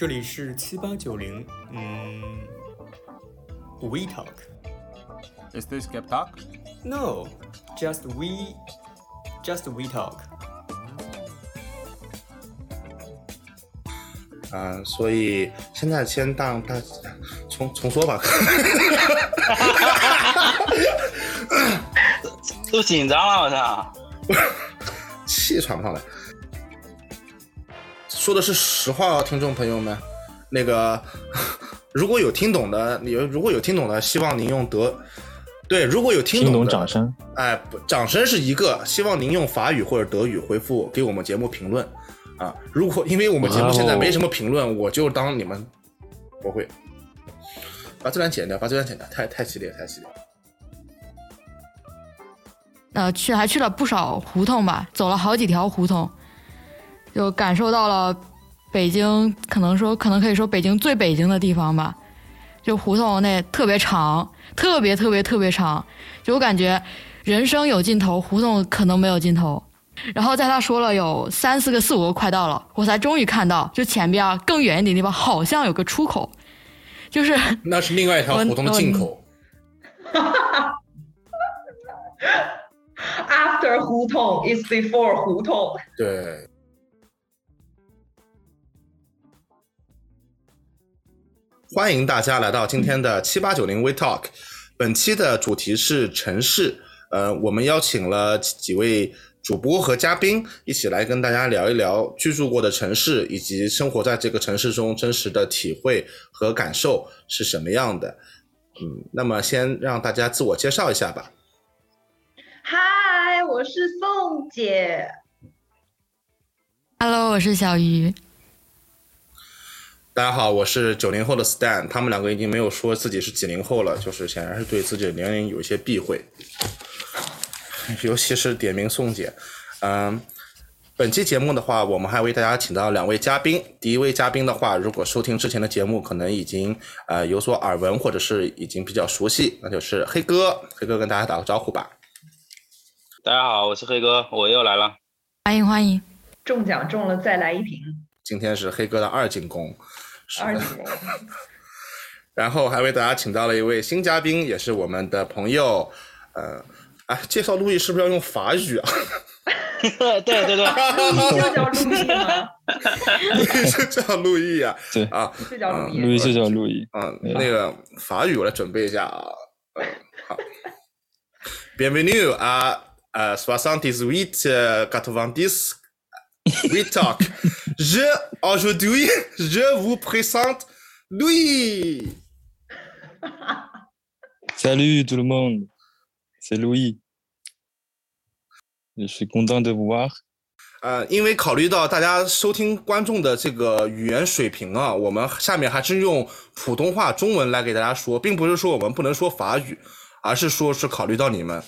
这里是七八九零，嗯，We talk。Is this Gap Talk? No, just we, just we talk。啊、所以现在先当大重重说吧。都紧张了，我操！气喘不上来。说的是实话哦，听众朋友们，那个 如果有听懂的，有如果有听懂的，希望您用德，对，如果有听听懂的懂掌声。哎，不掌声是一个，希望您用法语或者德语回复给我们节目评论啊。如果因为我们节目现在没什么评论，我就当你们不会。把这段剪掉，把这段剪掉，太太激烈，太激烈。呃，去还去了不少胡同吧，走了好几条胡同，就感受到了北京，可能说可能可以说北京最北京的地方吧。就胡同那特别长，特别特别特别长，就我感觉人生有尽头，胡同可能没有尽头。然后在他说了有三四个、四五个快到了，我才终于看到，就前边更远一点地方好像有个出口，就是 那是另外一条胡同的进口。After 胡同 is before 胡同。对，欢迎大家来到今天的七八九零 We Talk。本期的主题是城市，呃，我们邀请了几几位主播和嘉宾一起来跟大家聊一聊居住过的城市，以及生活在这个城市中真实的体会和感受是什么样的。嗯，那么先让大家自我介绍一下吧。嗨，我是宋姐。Hello，我是小鱼。大家好，我是九零后的 Stan，他们两个已经没有说自己是几零后了，就是显然是对自己的年龄有一些避讳，尤其是点名宋姐。嗯，本期节目的话，我们还为大家请到两位嘉宾。第一位嘉宾的话，如果收听之前的节目，可能已经呃有所耳闻，或者是已经比较熟悉，那就是黑哥。黑哥跟大家打个招呼吧。大家好，我是黑哥，我又来了。欢迎欢迎。中奖中了再来一瓶。今天是黑哥的二进宫，是的二进宫。然后还为大家请到了一位新嘉宾，也是我们的朋友，呃，啊，介绍路易是不是要用法语啊？对 对对，路易 就叫路易吗？路易是叫路易啊，对啊，就叫路易。路易就叫路易。嗯，对那个法语我来准备一下啊，嗯，好，Bienvenue à à soixante-dix-huit quatre-vingt-dix We Talk. Je aujourd'hui je vous présente Louis. Salut tout le monde, c'est Louis. Je suis content de vous voir. 呃，因为考虑到大家收听观众的这个语言水平啊，我们下面还是用普通话、中文来给大家说，并不是说我们不能说法语，而是说是考虑到你们，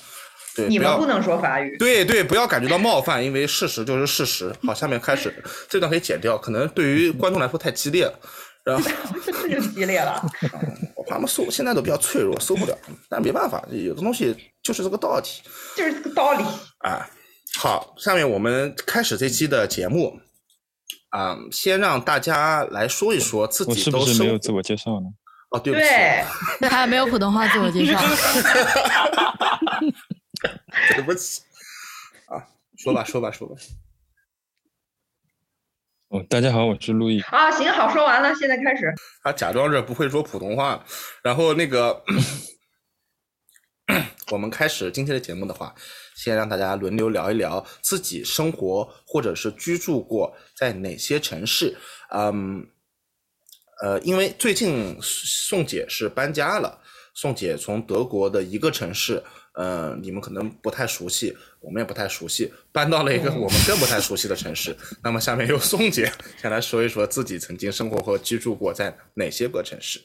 对，你们不能说法语。对对，不要感觉到冒犯，因为事实就是事实。好，下面开始，这段可以剪掉，可能对于观众来说太激烈了。然后这 这就激烈了。我怕他们搜，现在都比较脆弱，受不了。但没办法，有的东西就是这个道理。就是这个道理。啊，好，下面我们开始这期的节目。啊、先让大家来说一说自我是不己都生是没有自我介绍呢？哦，对不起，对，这 还没有普通话自我介绍。对不起。啊，说吧，说吧，说吧。哦，大家好，我是陆毅。啊，行，好，说完了，现在开始。他假装着不会说普通话，然后那个，我们开始今天的节目的话，先让大家轮流聊一聊自己生活或者是居住过在哪些城市。嗯，呃，因为最近宋姐是搬家了，宋姐从德国的一个城市，呃，你们可能不太熟悉，我们也不太熟悉，搬到了一个我们更不太熟悉的城市。那么下面由宋姐先来说一说自己曾经生活和居住过在哪些个城市。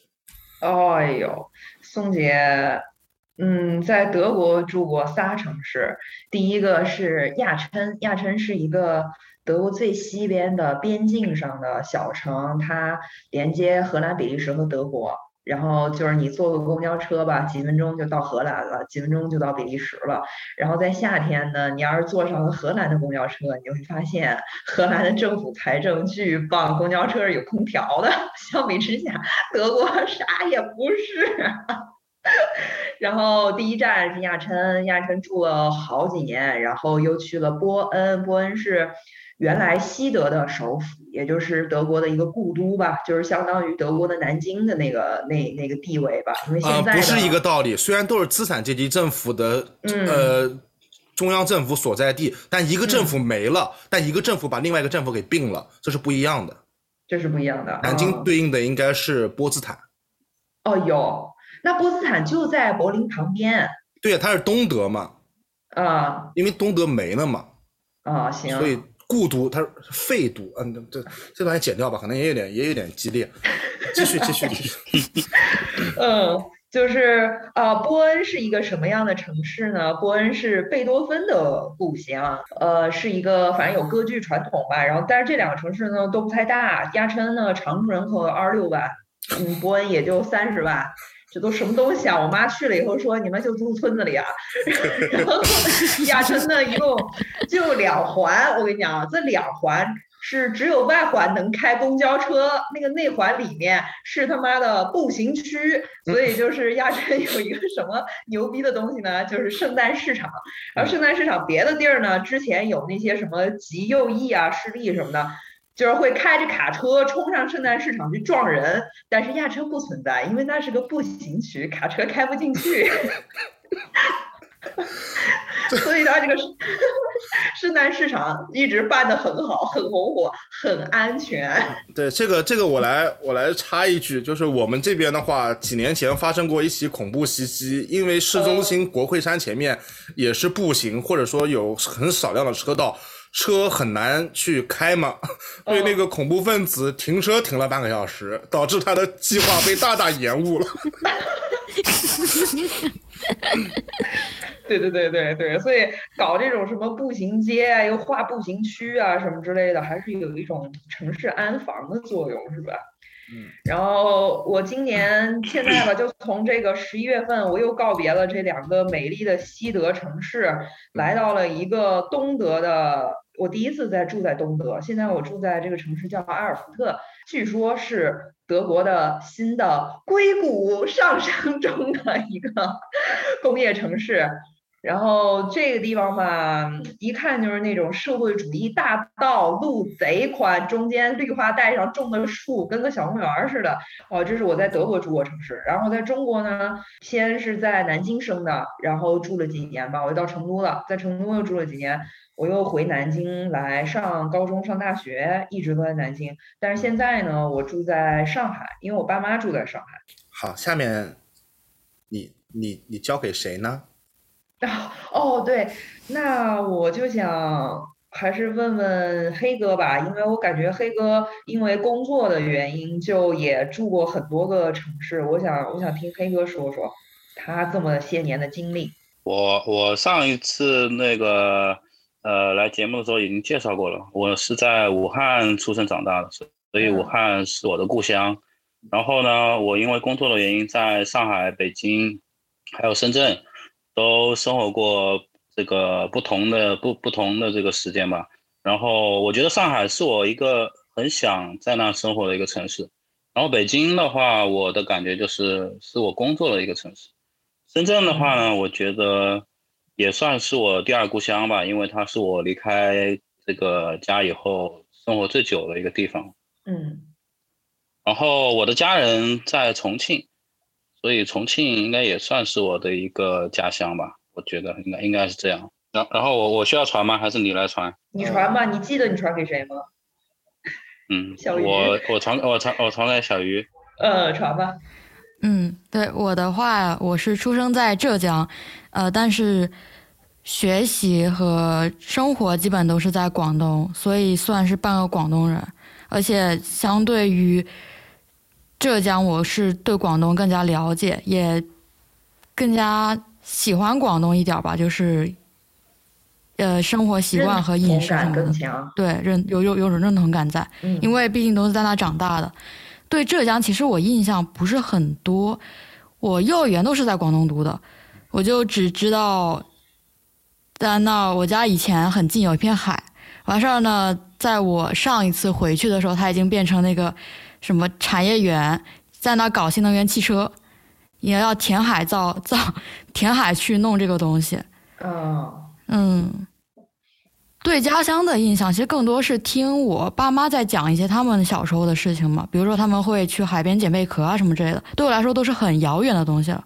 哎呦，宋姐，嗯，在德国住过仨城市，第一个是亚琛，亚琛是一个德国最西边的边境上的小城，它连接荷兰、比利时和德国。然后就是你坐个公交车吧，几分钟就到荷兰了，几分钟就到比利时了。然后在夏天呢，你要是坐上了荷兰的公交车，你会发现荷兰的政府财政巨棒，公交车是有空调的。相比之下，德国啥也不是。然后第一站是亚琛，亚琛住了好几年，然后又去了波恩，波恩是原来西德的首府，也就是德国的一个故都吧，就是相当于德国的南京的那个那那个地位吧。因为啊、现在、不是一个道理。虽然都是资产阶级政府的、嗯呃中央政府所在地，但一个政府没了，但一个政府把另外一个政府给并了，这是不一样的。这是不一样的。南京哦对应的应该是波茨坦，哦有，那波茨坦就在柏林旁边对呀，它是东德嘛，啊因为东德没了嘛，啊行。所以故都它是废都，嗯，这这段也剪掉吧，可能也有点也有点激烈。继续继续继续，嗯，就是呃，波恩是一个什么样的城市呢？波恩是贝多芬的故乡，呃，是一个反正有歌剧传统吧。然后，但是这两个城市呢都不太大，亚琛呢常住人口二十六万，嗯，波恩也就三十万。这都什么东西啊！我妈去了以后说：“你们就住村子里啊。”然后亚琛呢，一共就两环。我跟你讲啊，这两环是只有外环能开公交车，那个内环里面是他妈的步行区。所以就是亚琛有一个什么牛逼的东西呢？就是圣诞市场。然后圣诞市场别的地儿呢，之前有那些什么极右翼啊、势力什么的。就是会开着卡车冲上圣诞市场去撞人，但是亚车不存在，因为那是个步行区，卡车开不进去。所以它这个 圣诞市场一直办得很好，很红火，很安全。对这个这个我来我来插一句，就是我们这边的话，几年前发生过一起恐怖袭击，因为市中心国会山前面也是步行，或者说有很少量的车道。车很难去开嘛，被那个恐怖分子停车停了半个小时，导致他的计划被大大延误了。对对对对对，所以搞这种什么步行街啊，又划步行区啊什么之类的，还是有一种城市安防的作用，是吧？然后我今年现在吧，就从这个十一月份，我又告别了这两个美丽的西德城市，来到了一个东德的。我第一次在住在东德，现在我住在这个城市叫阿尔福特，据说是德国的新的硅谷上升中的一个工业城市。然后这个地方吧，一看就是那种社会主义大道，路贼宽，中间绿化带上种的树跟个小公园似的。哦，这是我在德国住过城市。然后在中国呢，先是在南京生的，然后住了几年吧，我就到成都了，在成都又住了几年，我又回南京来上高中、上大学，一直都在南京。但是现在呢，我住在上海，因为我爸妈住在上海。好，下面你你你交给谁呢？啊，哦，对，那我就想还是问问黑哥吧，因为我感觉黑哥因为工作的原因，就也住过很多个城市。我想，我想听黑哥说说他这么些年的经历。我我上一次那个呃来节目的时候已经介绍过了，我是在武汉出生长大的，所以武汉是我的故乡。然后呢，我因为工作的原因，在上海、北京还有深圳。都生活过这个不同的不不同的这个时间吧，然后我觉得上海是我一个很想在那生活的一个城市，然后北京的话，我的感觉就是是我工作的一个城市，深圳的话呢，我觉得也算是我第二故乡吧，因为它是我离开这个家以后生活最久的一个地方。嗯，然后我的家人在重庆。所以重庆应该也算是我的一个家乡吧，我觉得应该应该是这样。然然后我我需要传吗？还是你来传？你传吧，你记得你传给谁吗？嗯，小鱼我我传我传我传给小鱼。呃，传吧。嗯，对我的话，我是出生在浙江，呃，但是学习和生活基本都是在广东，所以算是半个广东人。而且相对于浙江，我是对广东更加了解，也更加喜欢广东一点吧，就是呃生活习惯和饮食什么的，对认有有有种认同感在，嗯，因为毕竟都是在那长大的。对浙江其实我印象不是很多，我幼儿园都是在广东读的，我就只知道在那我家以前很近有一片海，完事儿呢，在我上一次回去的时候，它已经变成那个什么产业园，在那搞新能源汽车，也要填海造造 填海去弄这个东西。嗯嗯，对家乡的印象其实更多是听我爸妈在讲一些他们小时候的事情嘛，比如说他们会去海边捡贝壳啊什么之类的，对我来说都是很遥远的东西了。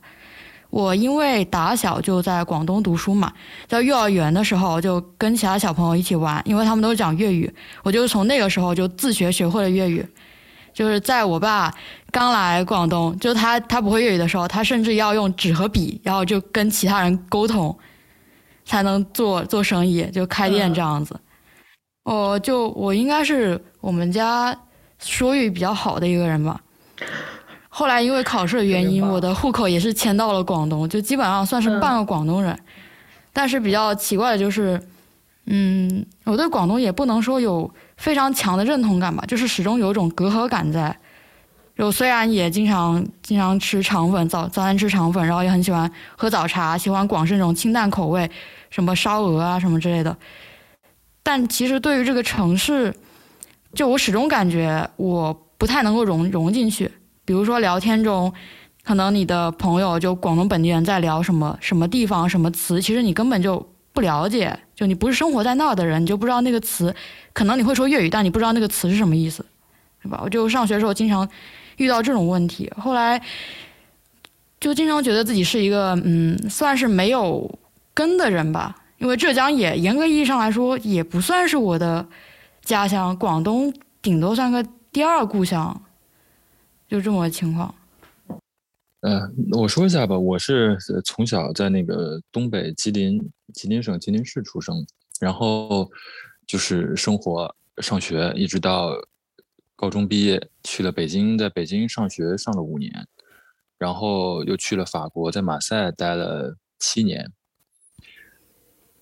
我因为打小就在广东读书嘛，在幼儿园的时候就跟其他小朋友一起玩，因为他们都是讲粤语，我就从那个时候就自学学会了粤语。就是在我爸刚来广东，就他他不会粤语的时候，他甚至要用纸和笔，然后就跟其他人沟通，才能做做生意，就开店这样子。我就我应该是我们家说粤语比较好的一个人吧。后来因为考试的原因，我的户口也是迁到了广东，就基本上算是半个广东人。但是比较奇怪的就是，嗯，我对广东也不能说有非常强的认同感吧，就是始终有一种隔阂感在。就虽然也经常经常吃肠粉，早早餐吃肠粉，然后也很喜欢喝早茶，喜欢广式那种清淡口味，什么烧鹅啊什么之类的。但其实对于这个城市，就我始终感觉我不太能够融融进去。比如说聊天中，可能你的朋友就广东本地人在聊什么什么地方什么词，其实你根本就不了解，就你不是生活在那儿的人，你就不知道那个词。可能你会说粤语，但你不知道那个词是什么意思，是吧？我就上学的时候经常遇到这种问题，后来就经常觉得自己是一个嗯，算是没有根的人吧。因为浙江也严格意义上来说也不算是我的家乡，广东顶多算个第二故乡。就这么个情况。嗯，我说一下吧，我是从小在那个东北吉林吉林省吉林市出生，然后就是生活上学，一直到高中毕业去了北京，在北京上学上了五年，然后又去了法国，在马赛待了七年。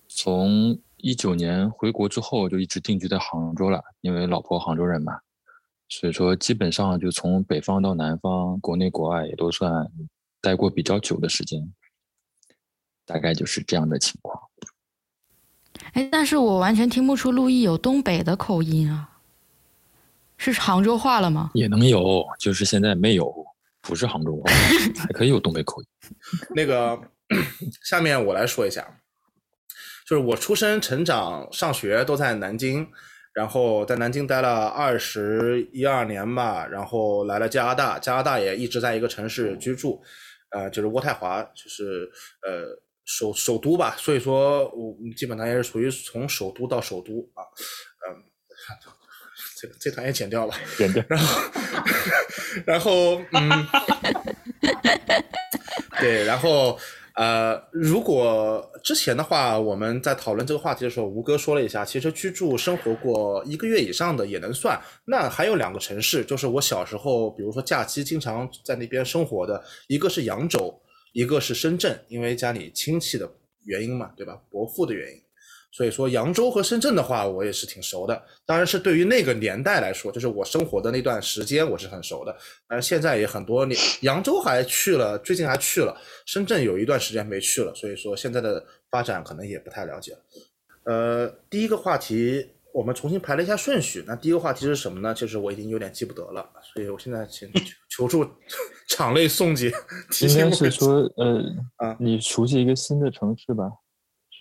从一九年回国之后，就一直定居在杭州了，因为老婆杭州人嘛。所以说，基本上就从北方到南方，国内国外也都算待过比较久的时间，大概就是这样的情况。哎，但是我完全听不出陆毅有东北的口音啊，是杭州话了吗？也能有，就是现在没有，不是杭州话，还可以有东北口音。那个，下面我来说一下，就是我出生、成长、上学都在南京。然后在南京待了二十一二年吧，然后来了加拿大，加拿大也一直在一个城市居住，呃，就是渥太华，就是呃首首都吧，所以说我基本上也是属于从首都到首都啊，嗯，这个这段也剪掉了，剪掉，然后 然后嗯，对，然后。呃，如果之前的话，我们在讨论这个话题的时候，吴哥说了一下，其实居住生活过一个月以上的也能算。那还有两个城市，就是我小时候，比如说假期经常在那边生活的，一个是扬州，一个是深圳，因为家里亲戚的原因嘛，对吧？伯父的原因。所以说扬州和深圳的话，我也是挺熟的。当然是对于那个年代来说，就是我生活的那段时间，我是很熟的。但是现在也很多年，扬州还去了，最近还去了。深圳有一段时间没去了，所以说现在的发展可能也不太了解。呃，第一个话题我们重新排了一下顺序。那第一个话题是什么呢？其实我已经有点记不得了，所以我现在请求 助场内宋姐。应该是说，呃，啊，你熟悉一个新的城市吧？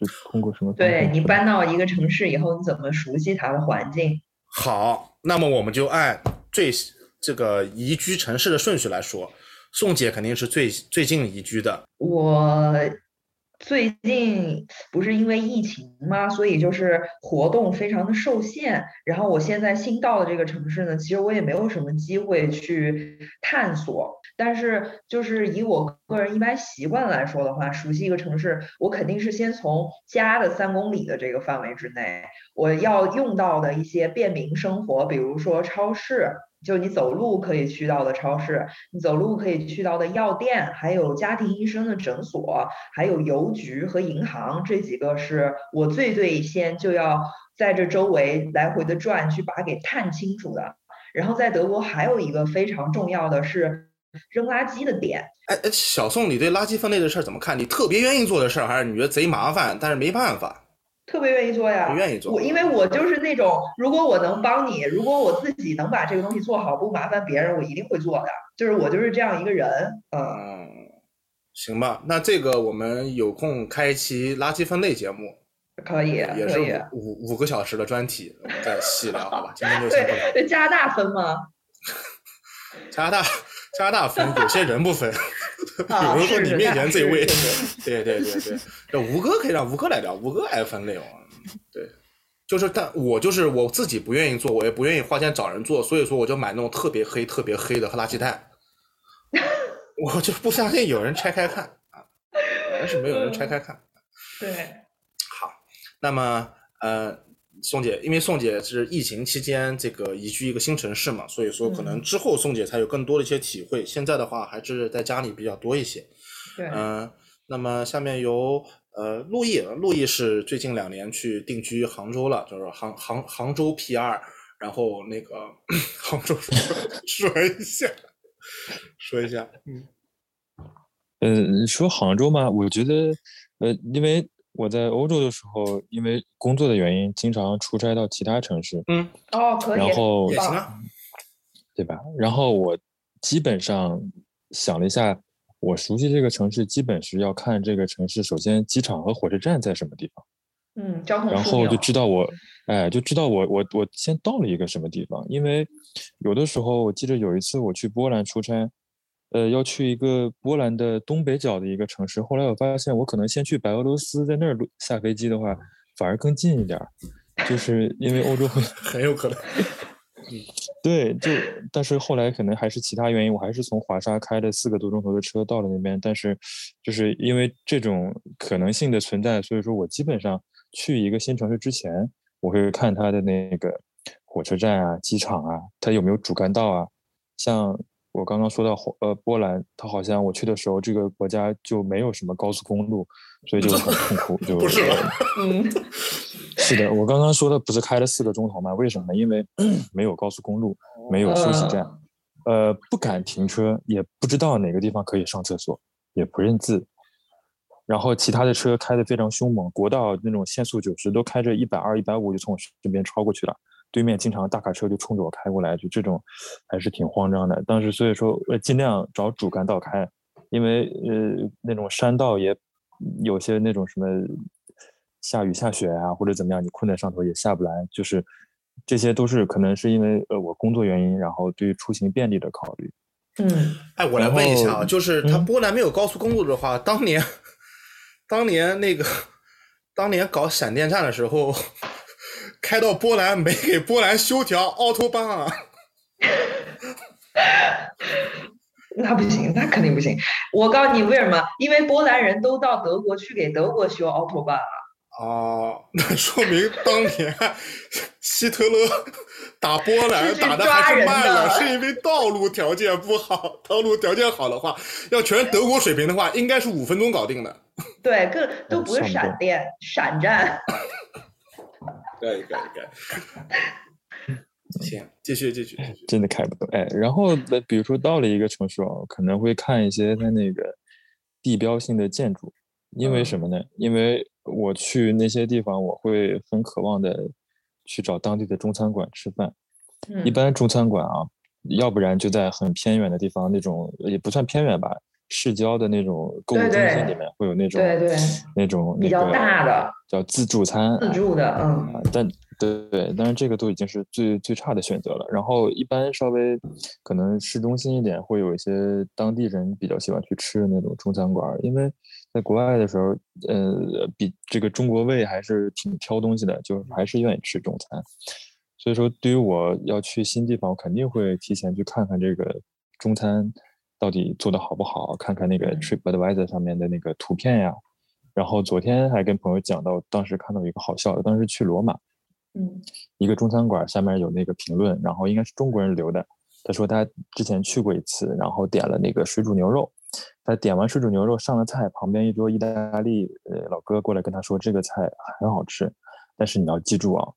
是通过什么？对你搬到一个城市以后，你怎么熟悉它的环境？好，那么我们就按最这个宜居城市的顺序来说。宋姐肯定是最最近宜居的。我。最近不是因为疫情吗？所以就是活动非常的受限。然后我现在新到的这个城市呢，其实我也没有什么机会去探索。但是就是以我个人一般习惯来说的话，熟悉一个城市，我肯定是先从家的三公里的这个范围之内，我要用到的一些便民生活，比如说超市。就你走路可以去到的超市，你走路可以去到的药店，还有家庭医生的诊所，还有邮局和银行，这几个是我最最先就要在这周围来回的转，去把它给探清楚的。然后在德国还有一个非常重要的是扔垃圾的点。哎哎，小宋，你对垃圾分类的事儿怎么看？你特别愿意做的事儿，还是你觉得贼麻烦，但是没办法？特别愿意做呀，愿意做。我因为我就是那种，如果我能帮你，如果我自己能把这个东西做好，不麻烦别人，我一定会做的。就是我就是这样一个人。嗯，行吧，那这个我们有空开一期垃圾分类节目，可以，也是五五个小时的专题，再细聊好吧？今天就 先不聊。对，加拿大分吗？加拿大，加拿大分，有些人不分。有人说你面前这位，对对对对，这吴哥可以让吴哥来聊，吴哥爱分类哦。对，就是但我就是我自己不愿意做，我也不愿意花钱找人做，所以说我就买那种特别黑、特别黑的垃圾袋。我就不相信有人拆开看啊，还是没有人拆开看。对，好，那么呃。宋姐，因为宋姐是疫情期间这个移居一个新城市嘛，所以说可能之后宋姐才有更多的一些体会。现在的话还是在家里比较多一些。对，嗯，那么下面由呃陆毅，陆毅是最近两年去定居杭州了，就是杭杭杭州 P R，然后那个杭州 说一下，说一下，嗯，嗯，说杭州嘛，我觉得呃，因为。我在欧洲的时候，因为工作的原因，经常出差到其他城市。嗯，哦，可以，然后也行啊，对吧？然后我基本上想了一下，我熟悉这个城市，基本是要看这个城市，首先机场和火车站在什么地方。嗯，交通。然后就知道我，哎，就知道我我我先到了一个什么地方。因为有的时候，我记得有一次我去波兰出差。呃，要去一个波兰的东北角的一个城市。后来我发现，我可能先去白俄罗斯，在那儿下飞机的话，反而更近一点儿。就是因为欧洲很 很有可能。对，就但是后来可能还是其他原因，我还是从华沙开了四个多钟头的车到了那边。但是就是因为这种可能性的存在，所以说我基本上去一个新城市之前，我会看它的那个火车站啊、机场啊，它有没有主干道啊，像。我刚刚说到呃波兰，它好像我去的时候，这个国家就没有什么高速公路，所以就很痛苦。就不是，嗯，是的，我刚刚说的不是开了四个钟头吗？为什么呢？因为 没有高速公路，没有休息站，呃，不敢停车，也不知道哪个地方可以上厕所，也不认字。然后其他的车开的非常凶猛，国道那种限速九十，都开着一百二、一百五就从我身边超过去了。对面经常大卡车就冲着我开过来，就这种还是挺慌张的。当时所以说，呃，尽量找主干道开，因为呃那种山道也有些那种什么下雨下雪啊或者怎么样，你困在上头也下不来。就是这些都是可能是因为呃我工作原因，然后对于出行便利的考虑。嗯，哎，我来问一下啊，就是他波兰没有高速公路的话，当年当年那个当年搞闪电战的时候。开到波兰没给波兰修条奥托邦啊？那不行，那肯定不行。我告诉你为什么？因为波兰人都到德国去给德国修奥托邦了。哦，那说明当年 希特勒打波兰打的还是慢了，是因为道路条件不好。道路条件好的话，要全德国水平的话，应该是五分钟搞定的。对，更都不是闪电，闪战。可以可以可以，行，继续继续，真的开不动哎。然后那比如说到了一个城市哦，可能会看一些它那个地标性的建筑，因为什么呢？因为我去那些地方，我会很渴望的去找当地的中餐馆吃饭。一般中餐馆啊，要不然就在很偏远的地方，那种也不算偏远吧。市郊的那种购物中心里面会有那种对对那种比较大的叫自助餐自助的嗯，但对对，但是这个都已经是最最差的选择了。然后一般稍微可能市中心一点会有一些当地人比较喜欢去吃的那种中餐馆，因为在国外的时候，呃，比这个中国胃还是挺挑东西的，就还是愿意吃中餐。所以说，对于我要去新地方，我肯定会提前去看看这个中餐。到底做的好不好？看看那个 TripAdvisor 上面的那个图片呀。然后昨天还跟朋友讲到，当时看到一个好笑的，当时去罗马，嗯，一个中餐馆下面有那个评论，然后应该是中国人留的。他说他之前去过一次，然后点了那个水煮牛肉。他点完水煮牛肉上了菜，旁边一桌意大利呃老哥过来跟他说这个菜很好吃，但是你要记住啊，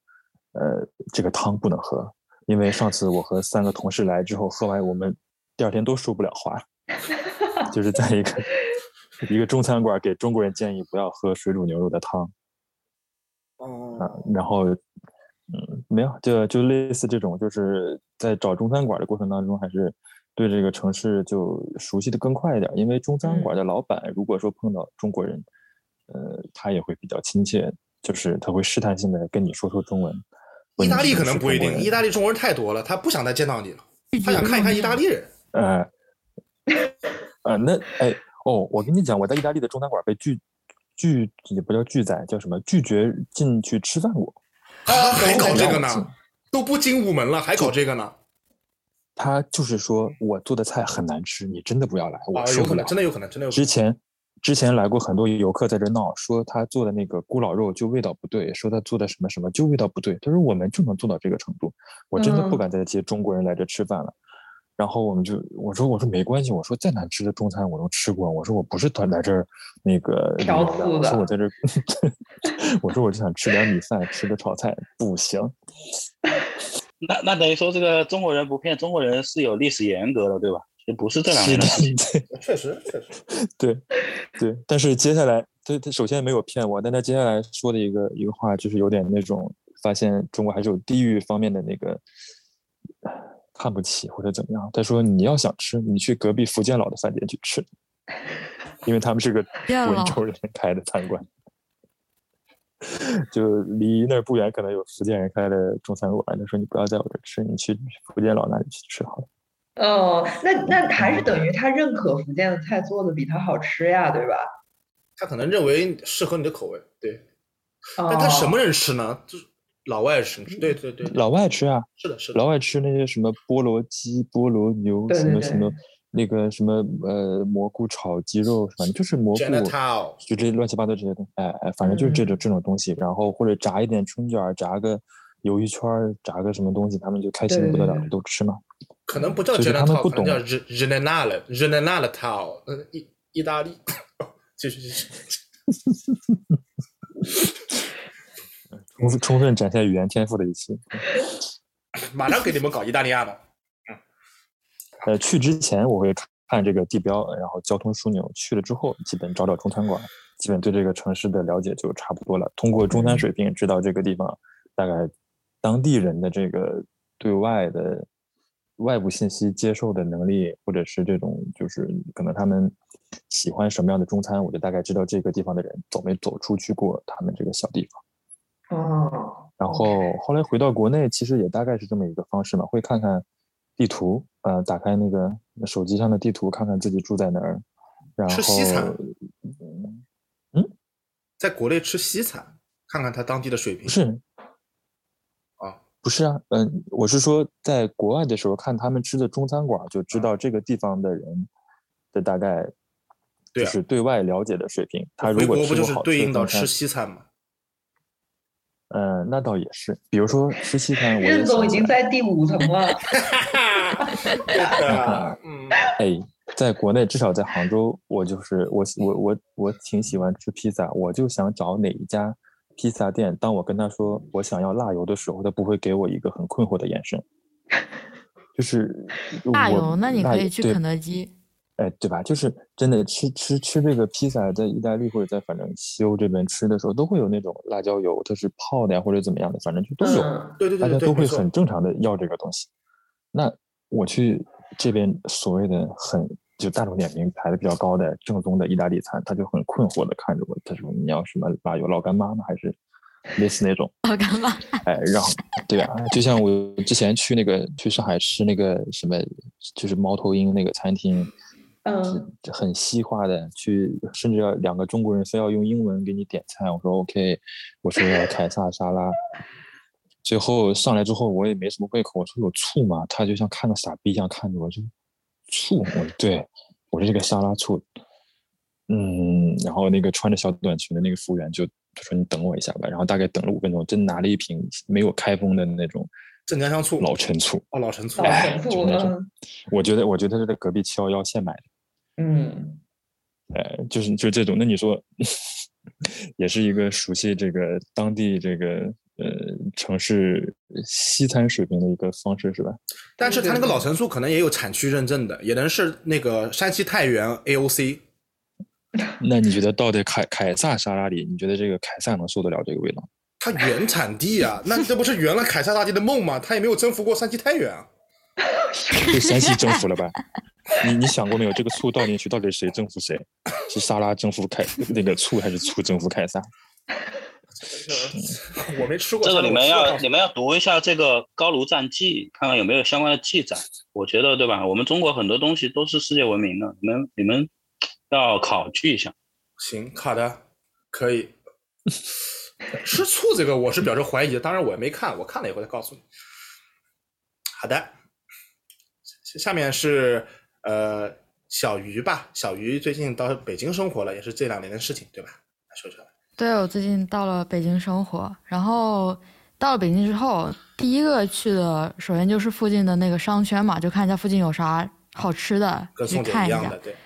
呃，这个汤不能喝。因为上次我和三个同事来之后，喝完我们第二天都说不了话，就是在一个一个中餐馆给中国人建议不要喝水煮牛肉的汤。哦啊，然后，嗯，没有，就就类似这种，就是在找中餐馆的过程当中，还是对这个城市就熟悉的更快一点。因为中餐馆的老板如果说碰到中国人，呃，他也会比较亲切，就是他会试探性的跟你说说中文。意大利可能不一定，意大利中国人太多了，他不想再见到你了，他想看一看意大利人。呃，呃，那哎哦，我跟你讲，我在意大利的中餐馆被拒拒也不叫拒载，叫什么拒绝进去吃饭过。啊，还搞这个呢？都不进午门了，还搞这个呢？他就是说我做的菜很难吃，你真的不要来，我受不了。真的有可能，真的有可能。之前之前来过很多游客在这闹，说他做的那个咕老肉就味道不对，说他做的什么什么就味道不对。他说我们就能做到这个程度，我真的不敢再接中国人来这吃饭了。然后我们就我说我说没关系，我说再难吃的中餐我都吃过，我说我不是他来这儿那个挑刺的，我说我在这儿，我说我就想吃点米饭，吃个炒菜，不行。那那等于说这个中国人不骗中国人是有历史严格的，对吧？也不是这两年 的事情。确实确实，对对。但是接下来，他他首先没有骗我，但他接下来说的一个一个话，就是有点那种发现中国还是有地域方面的那个看不起或者怎么样。他说你要想吃，你去隔壁福建佬的饭店去吃，因为他们是个 温州人开的餐馆。就离那儿不远，可能有福建人开的中餐馆。他说：“你不要在我这吃，你去福建佬那里去吃好了。”哦，那那还是等于他认可福建的菜做的比他好吃呀，对吧？他可能认为适合你的口味，对。但他什么人吃呢？就是老外吃，对对对，老外吃啊，是的，是的，老外吃那些什么菠萝鸡、菠萝牛，什么什么。那个什么呃蘑菇炒鸡肉，反正就是蘑菇，就这些乱七八糟这些东西，哎哎，反正就是这种这种东西，然后或者炸一点春卷，炸个鱿鱼圈，炸个什么东西，他们就开心的不得了，都吃嘛。可能不。叫 g e n a t a 可能叫 Renanale，Renanale Tao，呃，意意大利，继续继续。充充分展现语言天赋的一期。马上给你们搞意大利亚的。呃，去之前我会看这个地标，然后交通枢纽。去了之后，基本找找中餐馆，基本对这个城市的了解就差不多了。通过中餐水平，知道这个地方大概当地人的这个对外的外部信息接受的能力，或者是这种就是可能他们喜欢什么样的中餐，我就大概知道这个地方的人走没走出去过他们这个小地方。哦。然后后来回到国内，其实也大概是这么一个方式嘛，会看看。地图，呃，打开那个手机上的地图，看看自己住在哪儿，然后吃西餐，嗯，在国内吃西餐，看看他当地的水平。不是，啊，不是啊，嗯，我是说，在国外的时候看他们吃的中餐馆，就知道这个地方的人的大概，就是对外了解的水平。他如果不就是对应到吃西餐吗？嗯，那倒也是。比如说吃西餐，任总已经在第五层了。嗯，哎，在国内，至少在杭州，我就是我我我我挺喜欢吃披萨，我就想找哪一家披萨店。当我跟他说我想要辣油的时候，他不会给我一个很困惑的眼神。就是辣油，那你可以去肯德基。哎，对吧？就是真的吃吃吃这个披萨，在意大利或者在反正西欧这边吃的时候，都会有那种辣椒油，它是泡的呀，或者怎么样的，反正就都有。对对对，大家都会很正常的要这个东西。那我去这边所谓的很就大众点评排的比较高的正宗的意大利餐，他就很困惑的看着我，他说：“你要什么辣油老干妈吗，还是类似那种老干妈？”哎，然后对啊，就像我之前去那个去上海吃那个什么，就是猫头鹰那个餐厅。嗯，很西化的去，甚至要两个中国人非要用英文给你点菜。我说 OK，我说要凯撒沙拉。最后上来之后，我也没什么胃口。我说有醋吗？他就像看个傻逼一样看着我，就醋。我说对，我说这个沙拉醋。嗯，然后那个穿着小短裙的那个服务员就他说你等我一下吧。然后大概等了五分钟，真拿了一瓶没有开封的那种。镇江香醋，老陈醋哦，老陈醋，老陈醋，我觉得，我觉得是在隔壁七幺幺现买的。嗯，呃，就是就这种，那你说，也是一个熟悉这个当地这个呃城市西餐水平的一个方式，是吧？但是它那个老陈醋可能也有产区认证的，也能是那个山西太原 AOC。那你觉得到底凯凯撒沙拉里，你觉得这个凯撒能受得了这个味道？它原产地啊，那这不是圆了凯撒大帝的梦吗？他也没有征服过山西太原啊。被山西征服了吧？你你想过没有？这个醋倒进去，到底是谁征服谁？是沙拉征服凯那个醋，还是醋征服凯撒？我没吃过。这个你们要你们要读一下这个高卢战记，看看有没有相关的记载。我觉得对吧？我们中国很多东西都是世界闻名的，你们你们要考据一下。行，好的，可以。吃醋这个我是表示怀疑的，当然我也没看，我看了以后再告诉你。好的，下面是呃小鱼吧，小鱼最近到北京生活了，也是这两年的事情，对吧？来说说。对，我最近到了北京生活，然后到了北京之后，第一个去的首先就是附近的那个商圈嘛，就看一下附近有啥好吃的，去看一下。对。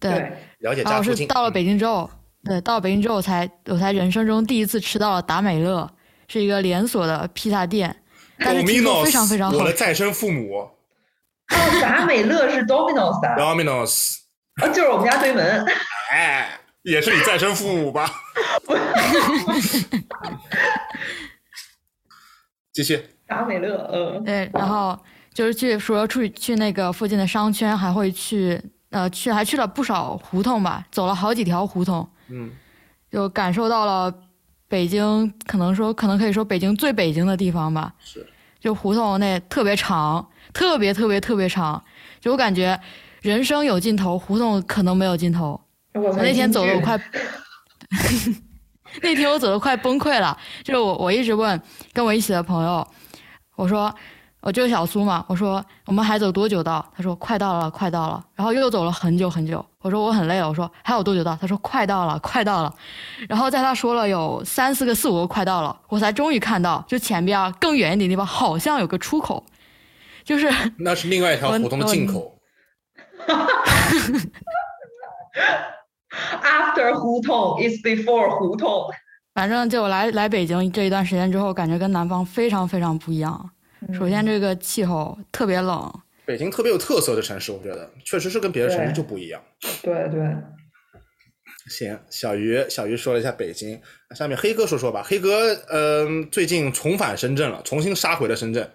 对。了解。然后是到了北京之后。对，到北京之后，我才我才人生中第一次吃到了达美乐，是一个连锁的披萨店，但是听说非常非常好。我的再生父母。哦，达美乐是 Domino's 的。Domino's。啊，就是我们家对门。哎，也是你再生父母吧？继续。达美乐，嗯。对，然后就是去，除了去去那个附近的商圈，还会去呃去还去了不少胡同吧，走了好几条胡同。嗯，就感受到了北京，可能说，可能可以说北京最北京的地方吧。是，就胡同那特别长，特别特别特别长，就我感觉人生有尽头，胡同可能没有尽头。我那天走的我快，那天我走的快崩溃了。就是我我一直问跟我一起的朋友，我说。我就是小苏嘛，我说我们还走多久到？他说快到了，快到了。然后又走了很久很久。我说我很累了。我说还有多久到？他说快到了，快到了。然后在他说了有三四个、四五个快到了，我才终于看到，就前边啊更远一点地方好像有个出口，就是 那是另外一条胡同的进口。After 胡同 is before 胡同。反正就来来北京这一段时间之后，感觉跟南方非常非常不一样。首先，这个气候特别冷。北京特别有特色的城市，我觉得确实是跟别的城市就不一样。对对。行，小鱼，小鱼说了一下北京，下面黑哥说说吧。黑哥，嗯，最近重返深圳了，重新杀回了深圳，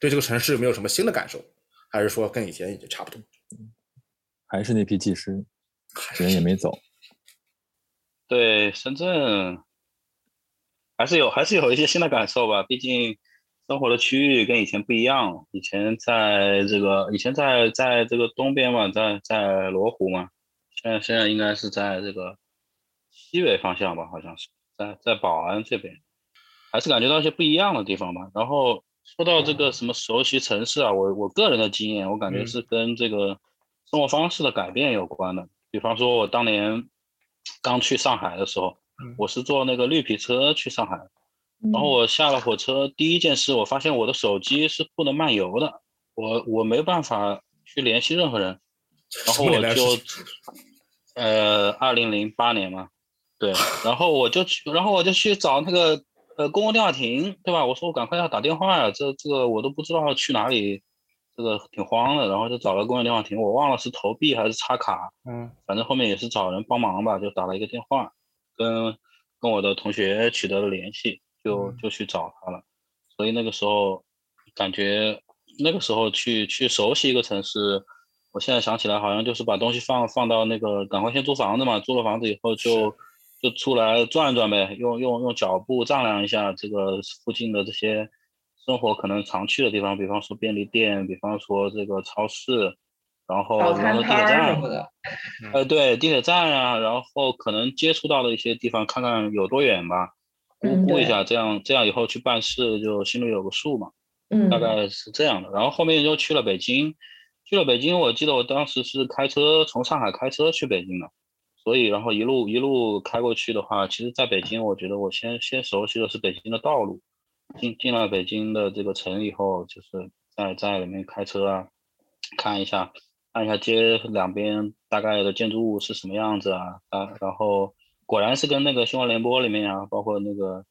对这个城市有没有什么新的感受？还是说跟以前也就差不多？还是那批技师，人也没走。对，深圳还是有，还是有一些新的感受吧，毕竟。生活的区域跟以前不一样，以前在这个以前在在这个东边嘛，在在罗湖嘛，现在现在应该是在这个西北方向吧，好像是在在宝安这边，还是感觉到一些不一样的地方吧。然后说到这个什么熟悉城市啊，我我个人的经验，我感觉是跟这个生活方式的改变有关的。比方说，我当年刚去上海的时候，我是坐那个绿皮车去上海。然后我下了火车，第一件事我发现我的手机是不能漫游的，我我没办法去联系任何人。然后我就，呃，二零零八年嘛，对，然后我就去，然后我就去找那个呃公共电话亭，对吧？我说我赶快要打电话呀，这这个我都不知道去哪里，这个挺慌的。然后就找了公共电话亭，我忘了是投币还是插卡，嗯，反正后面也是找人帮忙吧，就打了一个电话，跟跟我的同学取得了联系。就就去找他了，所以那个时候感觉那个时候去去熟悉一个城市，我现在想起来好像就是把东西放放到那个赶快先租房子嘛，租了房子以后就就出来转转呗，用用用脚步丈量一下这个附近的这些生活可能常去的地方，比方说便利店，比方说这个超市，然后然后地铁站，呃对地铁站啊，然后可能接触到的一些地方，看看有多远吧。估估一下，这样这样以后去办事就心里有个数嘛。嗯，大概是这样的。然后后面就去了北京，去了北京，我记得我当时是开车从上海开车去北京的，所以然后一路一路开过去的话，其实在北京，我觉得我先先熟悉的是北京的道路。进进了北京的这个城以后，就是在在里面开车啊，看一下看一下街两边大概的建筑物是什么样子啊啊，然后。果然是跟那个新闻联播里面啊，包括那个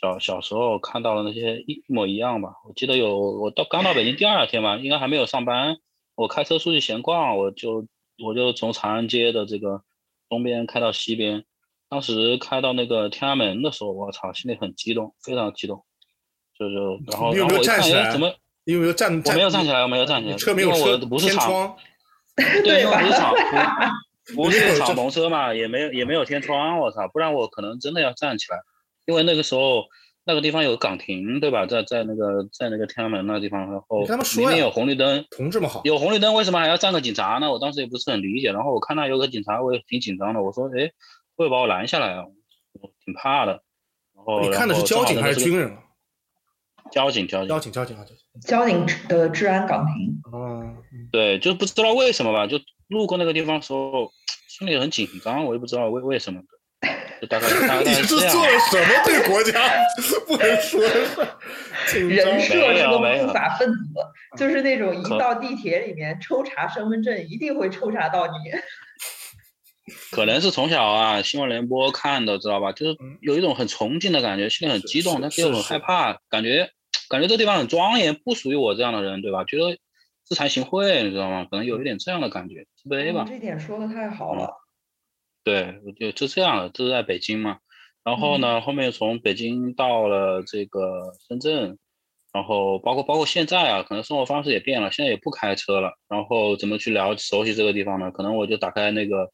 小小时候看到的那些一模一样吧。我记得有我到刚到北京第二天吧，应该还没有上班，我开车出去闲逛，我就我就从长安街的这个东边开到西边，当时开到那个天安门的时候，我操，心里很激动，非常激动，就就然后你有没有然后我一看，站起来哎，怎么你有没有站？我没有站起来，我没有站起来，车没有不是敞，天窗，对，因为不是敞，不是敞篷车嘛，也没有也没有天窗，我操，不然我可能真的要站起来，因为那个时候那个地方有岗亭，对吧？在在那个在那个天安门那地方，然后明明有红绿灯，同志们好。有红绿灯，为什么还要站个警察呢？我当时也不是很理解。然后我看到有个警察，我也挺紧张的。我说：“哎，会不会把我拦下来啊？”我挺怕的。然后你看的是交警还是军人？啊？交警，交警，交警，交警，交警。交警的治安岗亭。嗯，对，就不知道为什么吧，就路过那个地方的时候，心里很紧张，我也不知道为为什么。就大概大概 你是。做了什么对国家不能说人设是个没有不法分子，就是那种一到地铁里面抽查身份证，一定会抽查到你。可能是从小啊新闻联播看的，知道吧？就是有一种很崇敬的感觉，心里很激动，是但是又很害怕，感觉感觉这地方很庄严，不属于我这样的人，对吧？觉得自惭形秽，你知道吗？可能有一点这样的感觉，自卑吧。嗯这点说的太好了。对，我就就这样了，这是在北京嘛。然后呢，后面从北京到了这个深圳，然后包括包括现在啊，可能生活方式也变了，现在也不开车了。然后怎么去了熟悉这个地方呢？可能我就打开那个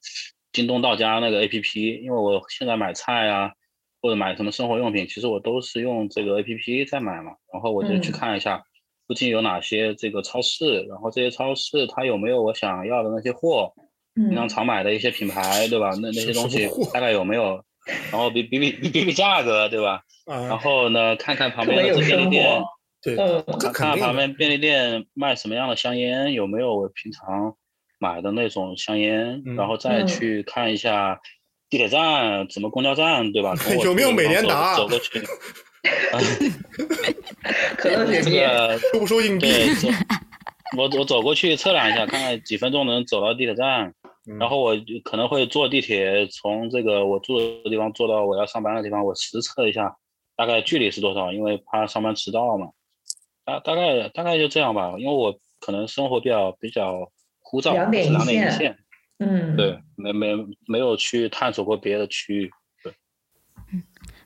京东到家那个 APP，因为我现在买菜啊，或者买什么生活用品，其实我都是用这个 APP 在买嘛。然后我就去嗯看一下附近有哪些这个超市，然后这些超市它有没有我想要的那些货。平常嗯，常买的一些品牌，对吧？那那些东西大概有没有？然后比比比比比比价格，对吧？然啊，后呢，看看旁边的这便利店，对，看看。旁边便利店卖什么样的香烟，有没有我平常买的那种香烟，嗯然后再嗯去看一下地铁站、什么公交站，对吧？有没有美年达走走过去？可乐雪这碧。个收不收硬币？对，我我走过去测量一下，看看几分钟能走到地铁站。嗯然后我可能会坐地铁从这个我住的地方坐到我要上班的地方，我实测一下大概距离是多少，因为怕上班迟到嘛。大大概大概就这样吧，因为我可能生活比较比较枯燥，两点一两点一线线，嗯，对，没没没有去探索过别的区域。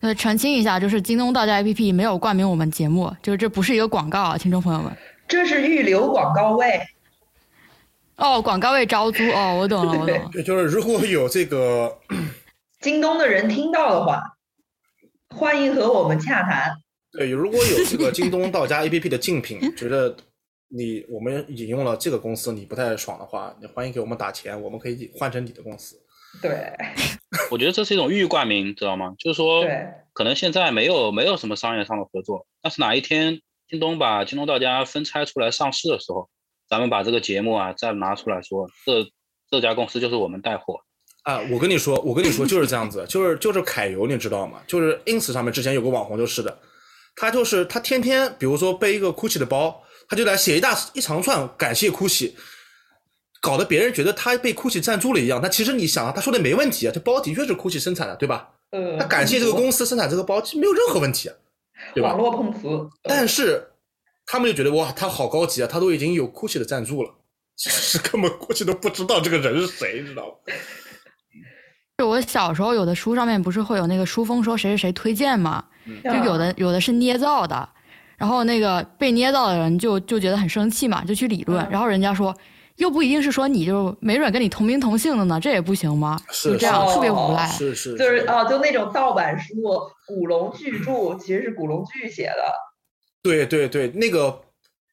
呃，澄清一下，就是京东到家 APP 没有冠名我们节目，就是这不是一个广告啊，听众朋友们。这是预留广告位。哦，广告位招租哦，我懂了，我懂了。对，就是如果有这个，京东的人听到的话，欢迎和我们洽谈。对，如果有这个京东到家 APP 的竞品，觉得你我们引用了这个公司你不太爽的话，你欢迎给我们打钱，我们可以换成你的公司。对 我觉得这是一种预冠名，知道吗？就是说，对，可能现在没有没有什么商业上的合作，但是哪一天京东把京东到家分拆出来上市的时候，咱们把这个节目啊再拿出来说，这这家公司就是我们带货。啊，我跟你说，我跟你说就是这样子，就是就是揩油，你知道吗？就是 ins 上面之前有个网红就是的，他就是他天天比如说背一个 GUCCI 的包，他就来写一大一长串感谢 GUCCI，搞得别人觉得他被 GUCCI 赞助了一样。那其实你想啊，他说的没问题啊，这包的确是 GUCCI 生产的，对吧？嗯，他感谢这个公司生产这个包，其实没有任何问题啊，对吧网？络碰瓷。呃但是他们就觉得哇，他好高级啊，他都已经有 GUCCI 的赞助了，其实根本 GUCCI 都不知道这个人是谁，你知道吗？就我小时候有的书上面不是会有那个书封说谁谁谁推荐嘛，就有的有的是捏造的，然后那个被捏造的人就就觉得很生气嘛，就去理论，嗯然后人家说又不一定是说你就没准跟你同名同姓的呢，这也不行吗？是就这样是特别无赖。是是，就是啊，就那种盗版书，古龙巨著其实是古龙巨写的。对对对，那个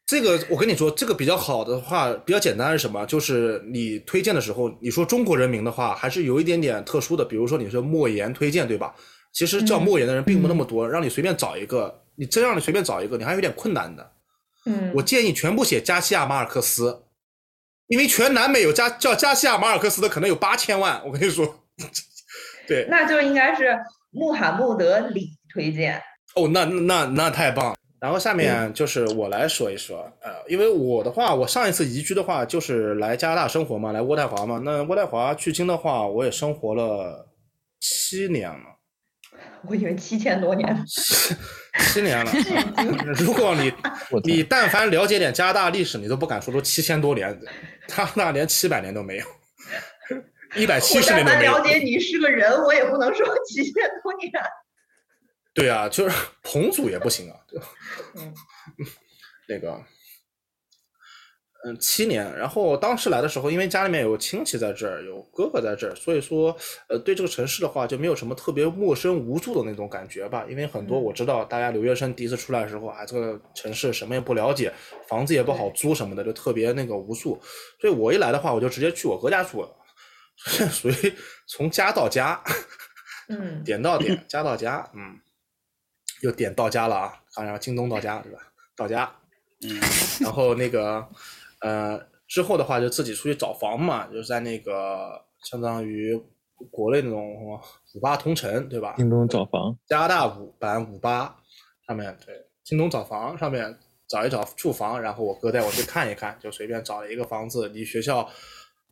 这个我跟你说，这个比较好的话，比较简单是什么？就是你推荐的时候，你说中国人名的话，还是有一点点特殊的。比如说你说莫言推荐，对吧？其实叫嗯莫言的人并不那么多，让你随便找一个，你真让你随便找一个，你还有点困难的。嗯，我建议全部写加西亚马尔克斯，因为全南美有加叫加西亚马尔克斯的可能有八千万。我跟你说，对，那就应该是穆罕默德里推荐。哦，那那那太棒了。然后下面就是我来说一说，呃，因为我的话，我上一次移居的话就是来加拿大生活嘛，来渥太华嘛。那渥太华距今的话，我也生活了七年了。我以为七千多年。七年了。如果你你但凡了解点加拿大历史，你都不敢说出七千多年，加拿大连七百年都没有，一百七十年都没有。我了解你是个人，我也不能说几千多年。对啊，就是彭祖也不行啊，对吧？嗯，那个。嗯，七年。然后当时来的时候，因为家里面有亲戚在这儿，有哥哥在这儿，所以说，呃，对这个城市的话就没有什么特别陌生无助的那种感觉吧。因为很多我知道，大家留学生第一次出来的时候啊，这个城市什么也不了解，房子也不好租什么的，就特别那个无助。所以我一来的话，我就直接去我哥家住了，属于从家到家，嗯，点到点，家到家，嗯，又点到家了啊，当然京东到家对吧？到家，嗯，然后那个。呃，之后的话就自己出去找房嘛，就是在那个相当于国内那种五八同城，对吧？京东找房，加拿大五版五八上面对，京东找房上面找一找住房，然后我哥带我去看一看，就随便找了一个房子，离学校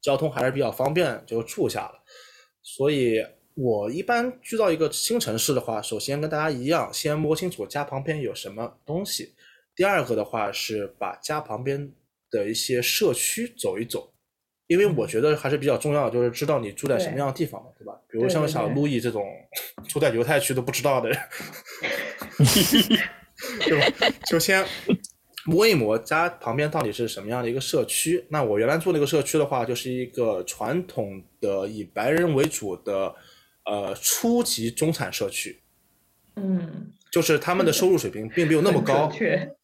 交通还是比较方便，就住下了。所以我一般去到一个新城市的话，首先跟大家一样，先摸清楚家旁边有什么东西。第二个的话是把家旁边。的一些社区走一走，因为我觉得还是比较重要的，就是知道你住在什么样的地方，对吧？比如像小路易这种住在犹太区都不知道的人，对吧？就先摸一摸家旁边到底是什么样的一个社区。那我原来住那个社区的话，就是一个传统的以白人为主的呃初级中产社区，嗯。就是他们的收入水平并没有那么高，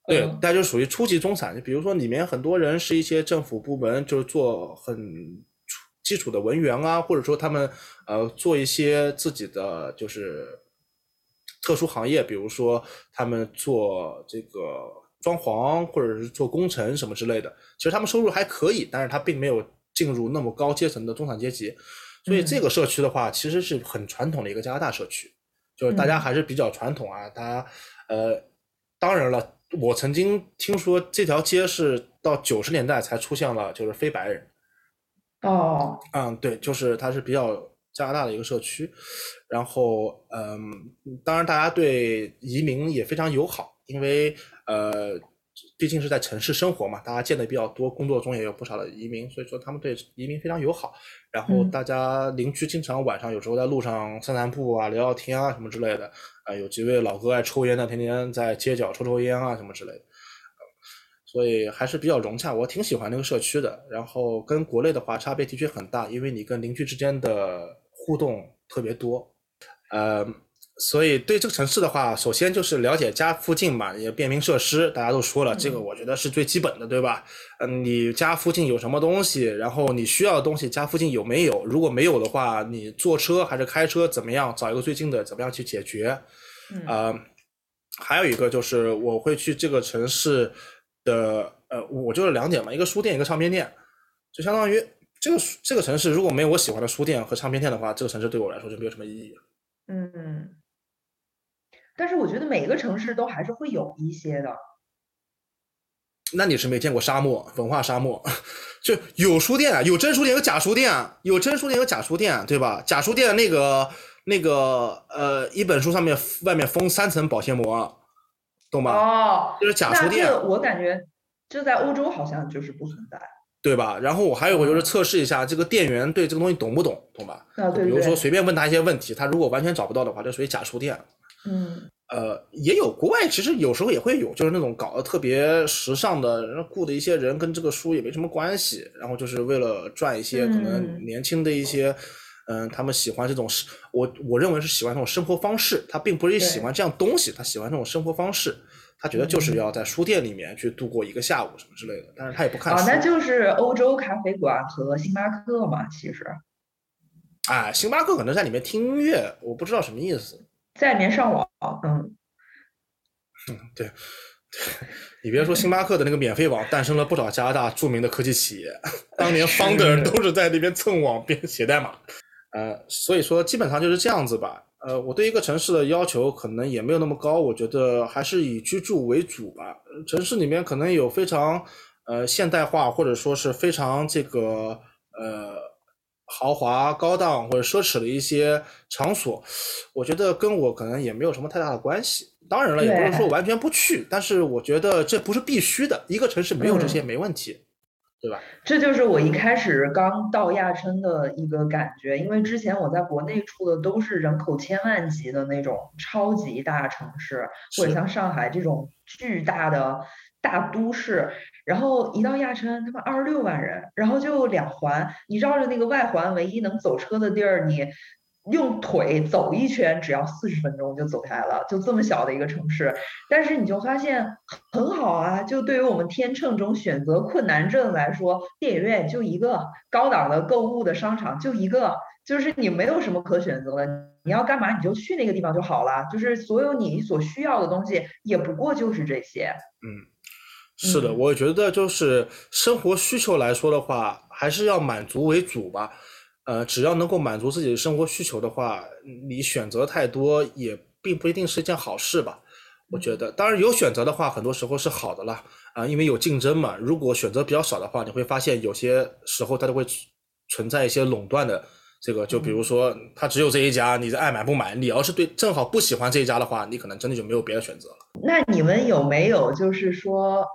对，但就属于初级中产。就比如说里面很多人是一些政府部门，就是做很基础的文员啊，或者说他们呃做一些自己的就是特殊行业，比如说他们做这个装潢或者是做工程什么之类的。其实他们收入还可以，但是他并没有进入那么高阶层的中产阶级。所以这个社区的话，其实是很传统的一个加拿大社区。就是大家还是比较传统啊，他呃，当然了，我曾经听说这条街是到九十年代才出现了，就是非白人。哦，嗯，对，就是它是比较加拿大的一个社区，然后嗯，当然大家对移民也非常友好，因为呃。毕竟是在城市生活嘛，大家见的比较多，工作中也有不少的移民，所以说他们对移民非常友好。然后大家邻居经常晚上有时候在路上散散步啊，聊聊天啊什么之类的。啊，有几位老哥爱抽烟的，天天在街角抽抽烟啊什么之类的。所以还是比较融洽，我挺喜欢那个社区的。然后跟国内的话差别的确很大，因为你跟邻居之间的互动特别多，呃。所以对这个城市的话，首先就是了解家附近嘛，也便民设施，大家都说了，这个我觉得是最基本的，对吧？嗯，你家附近有什么东西，然后你需要的东西，家附近有没有？如果没有的话，你坐车还是开车，怎么样？找一个最近的，怎么样去解决？啊，还有一个就是我会去这个城市的，呃，我就是两点嘛，一个书店，一个唱片店，就相当于这个这个城市如果没有我喜欢的书店和唱片店的话，这个城市对我来说就没有什么意义。嗯。但是我觉得每个城市都还是会有一些的。那你是没见过沙漠，文化沙漠，就有书店，有真书店，有假书店，有真书店，有假书店，对吧？假书店那个那个呃，一本书上面外面封三层保鲜膜，懂吗？哦，就是假书店。我感觉这在欧洲好像就是不存在，对吧？然后我还有个就是测试一下这个店员对这个东西懂不懂，懂吧？啊，对。比如说随便问他一些问题，他如果完全找不到的话，就属于假书店。嗯，呃，也有国外，其实有时候也会有，就是那种搞得特别时尚的，然后雇的一些人跟这个书也没什么关系，然后就是为了赚一些可能年轻的一些，嗯，他们喜欢这种，我我认为是喜欢这种生活方式，他并不是喜欢这样东西，他喜欢这种生活方式，他觉得就是要在书店里面去度过一个下午什么之类的，但是他也不看书。那就是欧洲咖啡馆和星巴克嘛，其实。哎，星巴克可能在里面听音乐，我不知道什么意思。在里面上网，嗯，嗯，对，你别说星巴克的那个免费网，诞生了不少加拿大著名的科技企业，当年 founder 都是在那边蹭网边写代码，呃，所以说基本上就是这样子吧。呃，我对一个城市的要求可能也没有那么高，我觉得还是以居住为主吧。城市里面可能有非常呃现代化或者说是非常这个呃豪华、高档或者奢侈的一些场所，我觉得跟我可能也没有什么太大的关系。当然了，也不是说完全不去，但是我觉得这不是必须的。一个城市没有这些没问题。对吧？这就是我一开始刚到亚琛的一个感觉，因为之前我在国内住的都是人口千万级的那种超级大城市，或者像上海这种巨大的大都市，然后一到亚琛，他妈二十六万人，然后就两环，你绕着那个外环唯一能走车的地儿，你。用腿走一圈只要四十分钟就走下来了，就这么小的一个城市，但是你就发现很好啊。就对于我们天秤中选择困难症来说，电影院就一个，高档的购物的商场就一个，就是你没有什么可选择的，你要干嘛你就去那个地方就好了。就是所有你所需要的东西也不过就是这些。嗯，是的，我觉得就是生活需求来说的话，还是要满足为主吧。呃，只要能够满足自己的生活需求的话，你选择太多也并不一定是一件好事吧？我觉得，当然有选择的话，很多时候是好的啦啊，因为有竞争嘛。如果选择比较少的话，你会发现有些时候它都会存在一些垄断的这个，就比如说它只有这一家，你爱买不买。你要是对正好不喜欢这一家的话，你可能真的就没有别的选择了。那你们有没有就是说？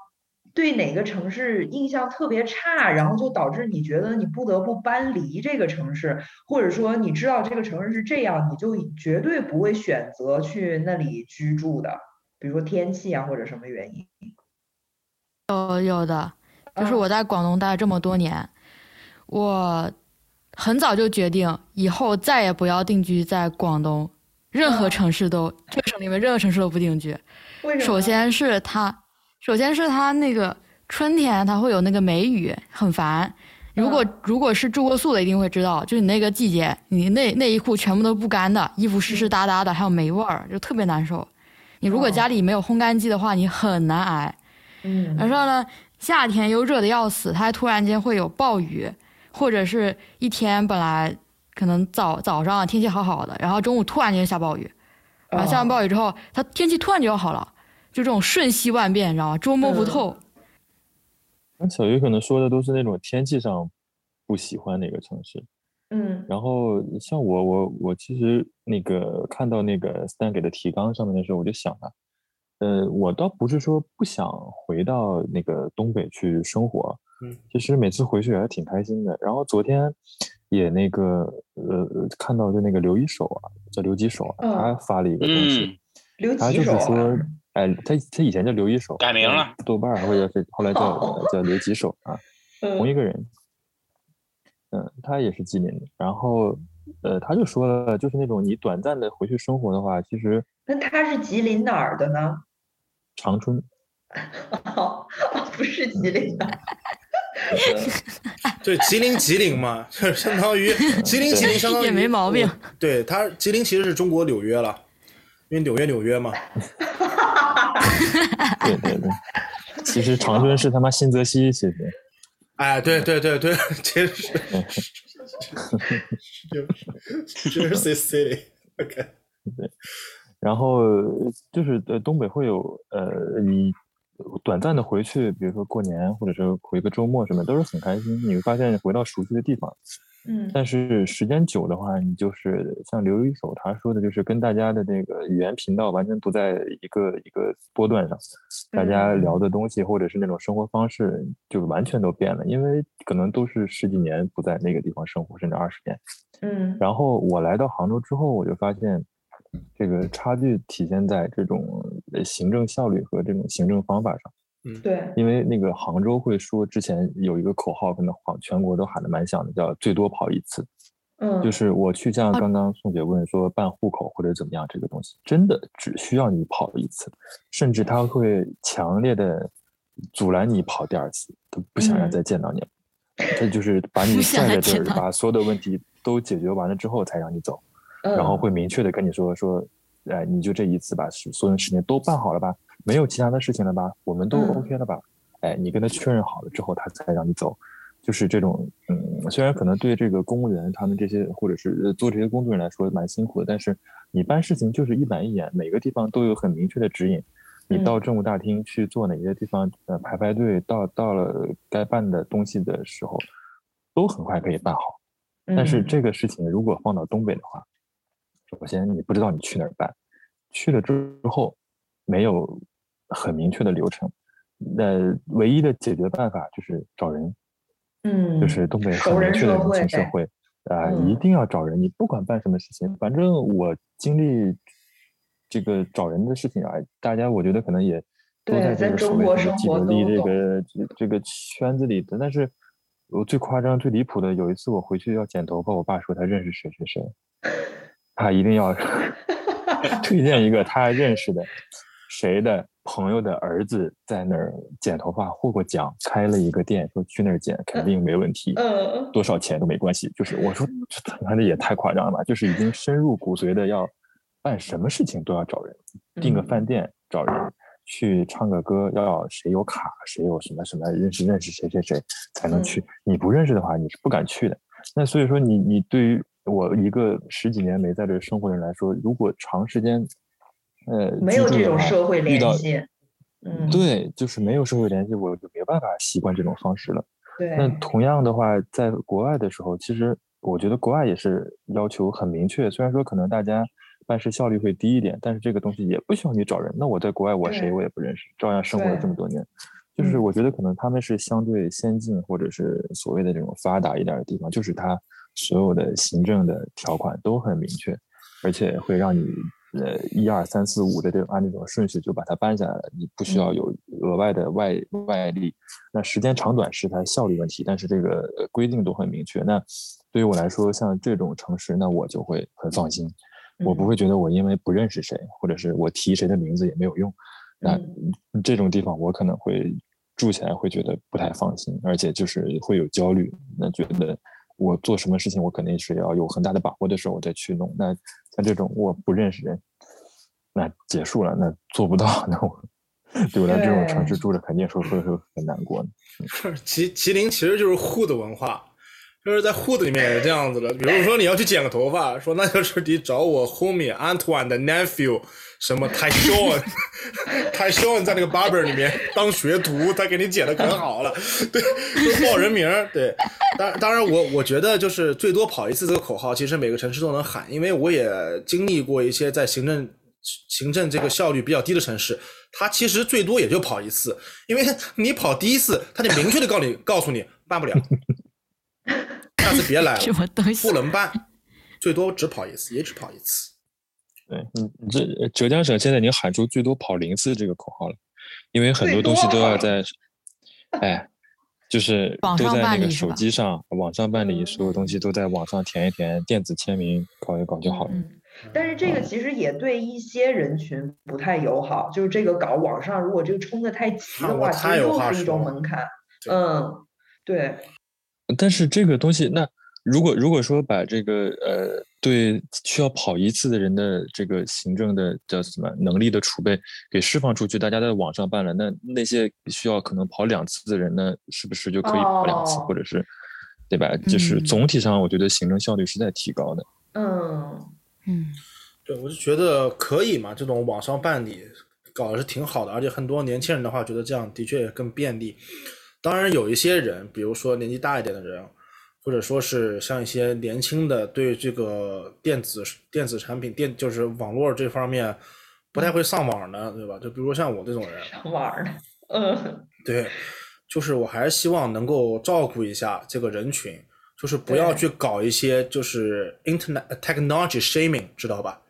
对哪个城市印象特别差，然后就导致你觉得你不得不搬离这个城市，或者说你知道这个城市是这样，你就绝对不会选择去那里居住的，比如说天气啊或者什么原因。有有的，就是我在广东待了这么多年，我很早就决定以后再也不要定居在广东，任何城市都这个省里面任何城市都不定居。为什么？首先是它。首先是它那个春天，它会有那个梅雨，很烦。如果如果是住过宿的，一定会知道，就你那个季节，你内内衣裤全部都不干的，衣服湿湿哒哒的，还有霉味儿，就特别难受。你如果家里没有烘干机的话，你很难挨。嗯。然后呢，夏天又热的要死，它还突然间会有暴雨，或者是一天本来可能早早上天气好好的，然后中午突然间下暴雨，然后下完暴雨之后，它天气突然就要好了。就这种瞬息万变，你知道吗？捉摸不透。那小鱼可能说的都是那种天气上不喜欢哪个城市。嗯。然后像我，我我其实那个看到那个 Stan 给的提纲上面的时候，我就想了，呃，我倒不是说不想回到那个东北去生活。嗯。其实每次回去也还挺开心的。然后昨天也那个呃看到就那个刘一手啊，叫刘几手啊，他发了一个东西，他就是说。哎，他他以前叫刘一手，改名了，豆瓣或者是 后来叫叫刘几手啊，同一个人。嗯，他也是吉林的，然后呃，他就说了，就是那种你短暂的回去生活的话，其实那他是吉林哪儿的呢？长春。哦，不是吉林的。对，吉林吉林嘛，相当于吉林吉林相当于也没毛病。对他，吉林其实是中国纽约了，因为纽约纽约嘛。对对对，其实长春是他妈新泽西，其实。哎，对对对对，其 实是。就是 City，OK。对，然后就是呃，东北会有呃，你短暂的回去，比如说过年，或者是回个周末什么，都是很开心。你会发现回到熟悉的地方。嗯，但是时间久的话，你就是像刘一手他说的，就是跟大家的这个语言频道完全不在一个一个波段上，大家聊的东西或者是那种生活方式就完全都变了，因为可能都是十几年不在那个地方生活，甚至二十年。嗯，然后我来到杭州之后，我就发现这个差距体现在这种行政效率和这种行政方法上。嗯，对，因为那个杭州会说，之前有一个口号，可能全全国都喊的蛮响的，叫最多跑一次。嗯，就是我去像刚刚宋姐问说办户口或者怎么样，这个东西真的只需要你跑一次，甚至他会强烈的阻拦你跑第二次，都不想让再见到你了。他就是把 你拽在这儿，把所有的问题都解决完了之后才让你走，然后会明确的跟你说说，哎，你就这一次把所有事情都办好了吧。没有其他的事情了吧？我们都 OK 了吧？哎，你跟他确认好了之后，他才让你走。就是这种，嗯，虽然可能对这个公务员他们这些或者是做这些工作人来说蛮辛苦的，但是你办事情就是一板一眼，每个地方都有很明确的指引。你到政务大厅去做哪些地方，呃，排排队，到到了该办的东西的时候，都很快可以办好。但是这个事情如果放到东北的话，首先你不知道你去哪儿办，去了之后没有很明确的流程，那唯一的解决办法就是找人，嗯，就是东北很明确的人情社会，啊，一定要找人，你不管办什么事情，反正我经历这个找人的事情啊，大家我觉得可能也都在这个所谓的既得利这个这个圈子里的，但是。我最夸张、最离谱的有一次，我回去要剪头发，我爸说他认识谁谁谁，他一定要 推荐一个他认识的谁的朋友的儿子在那儿剪头发，获过奖，开了一个店，说去那儿剪肯定没问题，多少钱都没关系。就是我说，他妈的也太夸张了吧！就是已经深入骨髓的，要办什么事情都要找人，订个饭店找人。去唱个歌，要谁有卡，谁有什么什么认识认识谁谁谁才能去。你不认识的话，你是不敢去的。那所以说，你你对于我一个十几年没在这生活的人来说，如果长时间，呃，没有这种社会联系，嗯，对，就是没有社会联系，我就没办法习惯这种方式了。对。那同样的话，在国外的时候，其实我觉得国外也是要求很明确，虽然说可能大家。办事效率会低一点，但是这个东西也不需要你找人。那我在国外，我谁我也不认识，照样生活了这么多年。就是我觉得可能他们是相对先进，或者是所谓的这种发达一点的地方，就是他所有的行政的条款都很明确，而且会让你呃一二三四五的这种按这种顺序就把它搬下来了，你不需要有额外的外外力。那时间长短是它效率问题，但是这个规定都很明确。那对于我来说，像这种城市，那我就会很放心。我不会觉得我因为不认识谁，或者是我提谁的名字也没有用，那这种地方我可能会住起来会觉得不太放心，而且就是会有焦虑。那觉得我做什么事情我肯定是要有很大的把握的时候我再去弄。那像这种我不认识人，那结束了，那做不到，那我对我在这种城市住着肯定说会会很难过。麒麒麟其实就是户的文化。就是在 Hood 里面也是这样子的，比如说你要去剪个头发，说那就是你找我 homie Antoine 的 nephew，什么 Tyson，Tyson 在那个 barber 里面当学徒，他给你剪的可好了，对，就报人名儿对。当当然我我觉得就是最多跑一次这个口号，其实每个城市都能喊，因为我也经历过一些在行政行政这个效率比较低的城市，他其实最多也就跑一次，因为你跑第一次，他就明确的告你告诉你办不了。下次别来了，不能办，最多只跑一次，也只跑一次。对，你，你，这浙江省现在已经喊出最多跑零次这个口号了，因为很多东西都要在，哎，就是都在那个手机上网上办理，所有东西都在网上填一填，电子签名搞一搞就好了。但是这个其实也对一些人群不太友好，就是这个搞网上，如果这个冲的太急的话，其实又是一种门槛。嗯，对。但是这个东西，那如果如果说把这个呃，对需要跑一次的人的这个行政的叫什么能力的储备给释放出去，大家在网上办了，那那些需要可能跑两次的人呢，是不是就可以跑两次，或者是对吧？就是总体上，我觉得行政效率是在提高的。嗯嗯，对，我就觉得可以嘛，这种网上办理搞的是挺好的，而且很多年轻人的话，觉得这样的确更便利。当然有一些人，比如说年纪大一点的人，或者说是像一些年轻的，对这个电子电子产品、电就是网络这方面不太会上网的，对吧？就比如说像我这种人，上网的，嗯，对，就是我还是希望能够照顾一下这个人群，就是不要去搞一些就是 internet technology shaming，知道吧？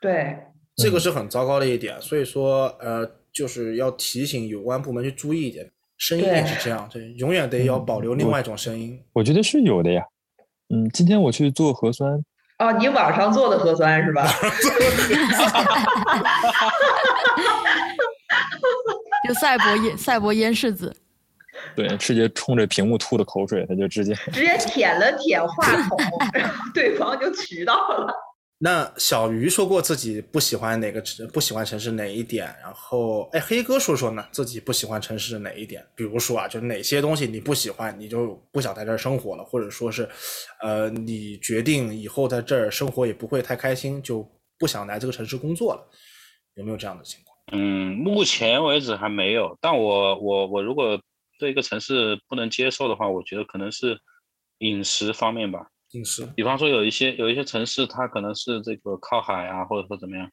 对，这个是很糟糕的一点，所以说呃，就是要提醒有关部门去注意一点。声音也是这样，对，永远得要保留另外一种声音。我觉得是有的呀。嗯，今天我去做核酸。哦，你网上做的核酸是吧？就赛博烟赛博烟柿子。对，直接冲着屏幕吐的口水，他就直接直接舔了舔话筒，然后对方就渠到了。那小鱼说过自己不喜欢哪个城，不喜欢城市哪一点？然后，哎，黑哥说说呢，自己不喜欢城市哪一点？比如说啊，就哪些东西你不喜欢，你就不想在这儿生活了，或者说是，呃，你决定以后在这儿生活也不会太开心，就不想来这个城市工作了，有没有这样的情况？嗯，目前为止还没有。但我我我如果对一个城市不能接受的话，我觉得可能是饮食方面吧。饮食。比方说有一些有一些城市，它可能是这个靠海啊，或者说怎么样，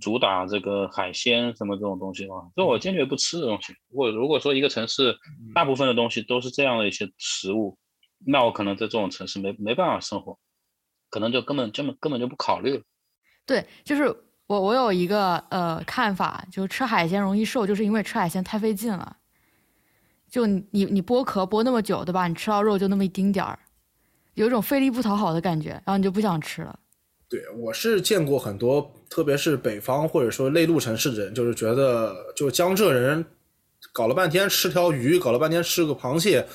主打这个海鲜什么这种东西的话，这我坚决不吃的东西。如果如果说一个城市大部分的东西都是这样的一些食物，那我可能在这种城市没没办法生活，可能就根本根本根本就不考虑了。对，就是我我有一个呃看法，就是吃海鲜容易瘦，就是因为吃海鲜太费劲了。就你你剥壳剥那么久，对吧？你吃到肉就那么一丁点儿，有一种费力不讨好的感觉，然后你就不想吃了。对，我是见过很多，特别是北方或者说内陆城市的人，就是觉得，就江浙人搞了半天吃条鱼，搞了半天吃个螃蟹，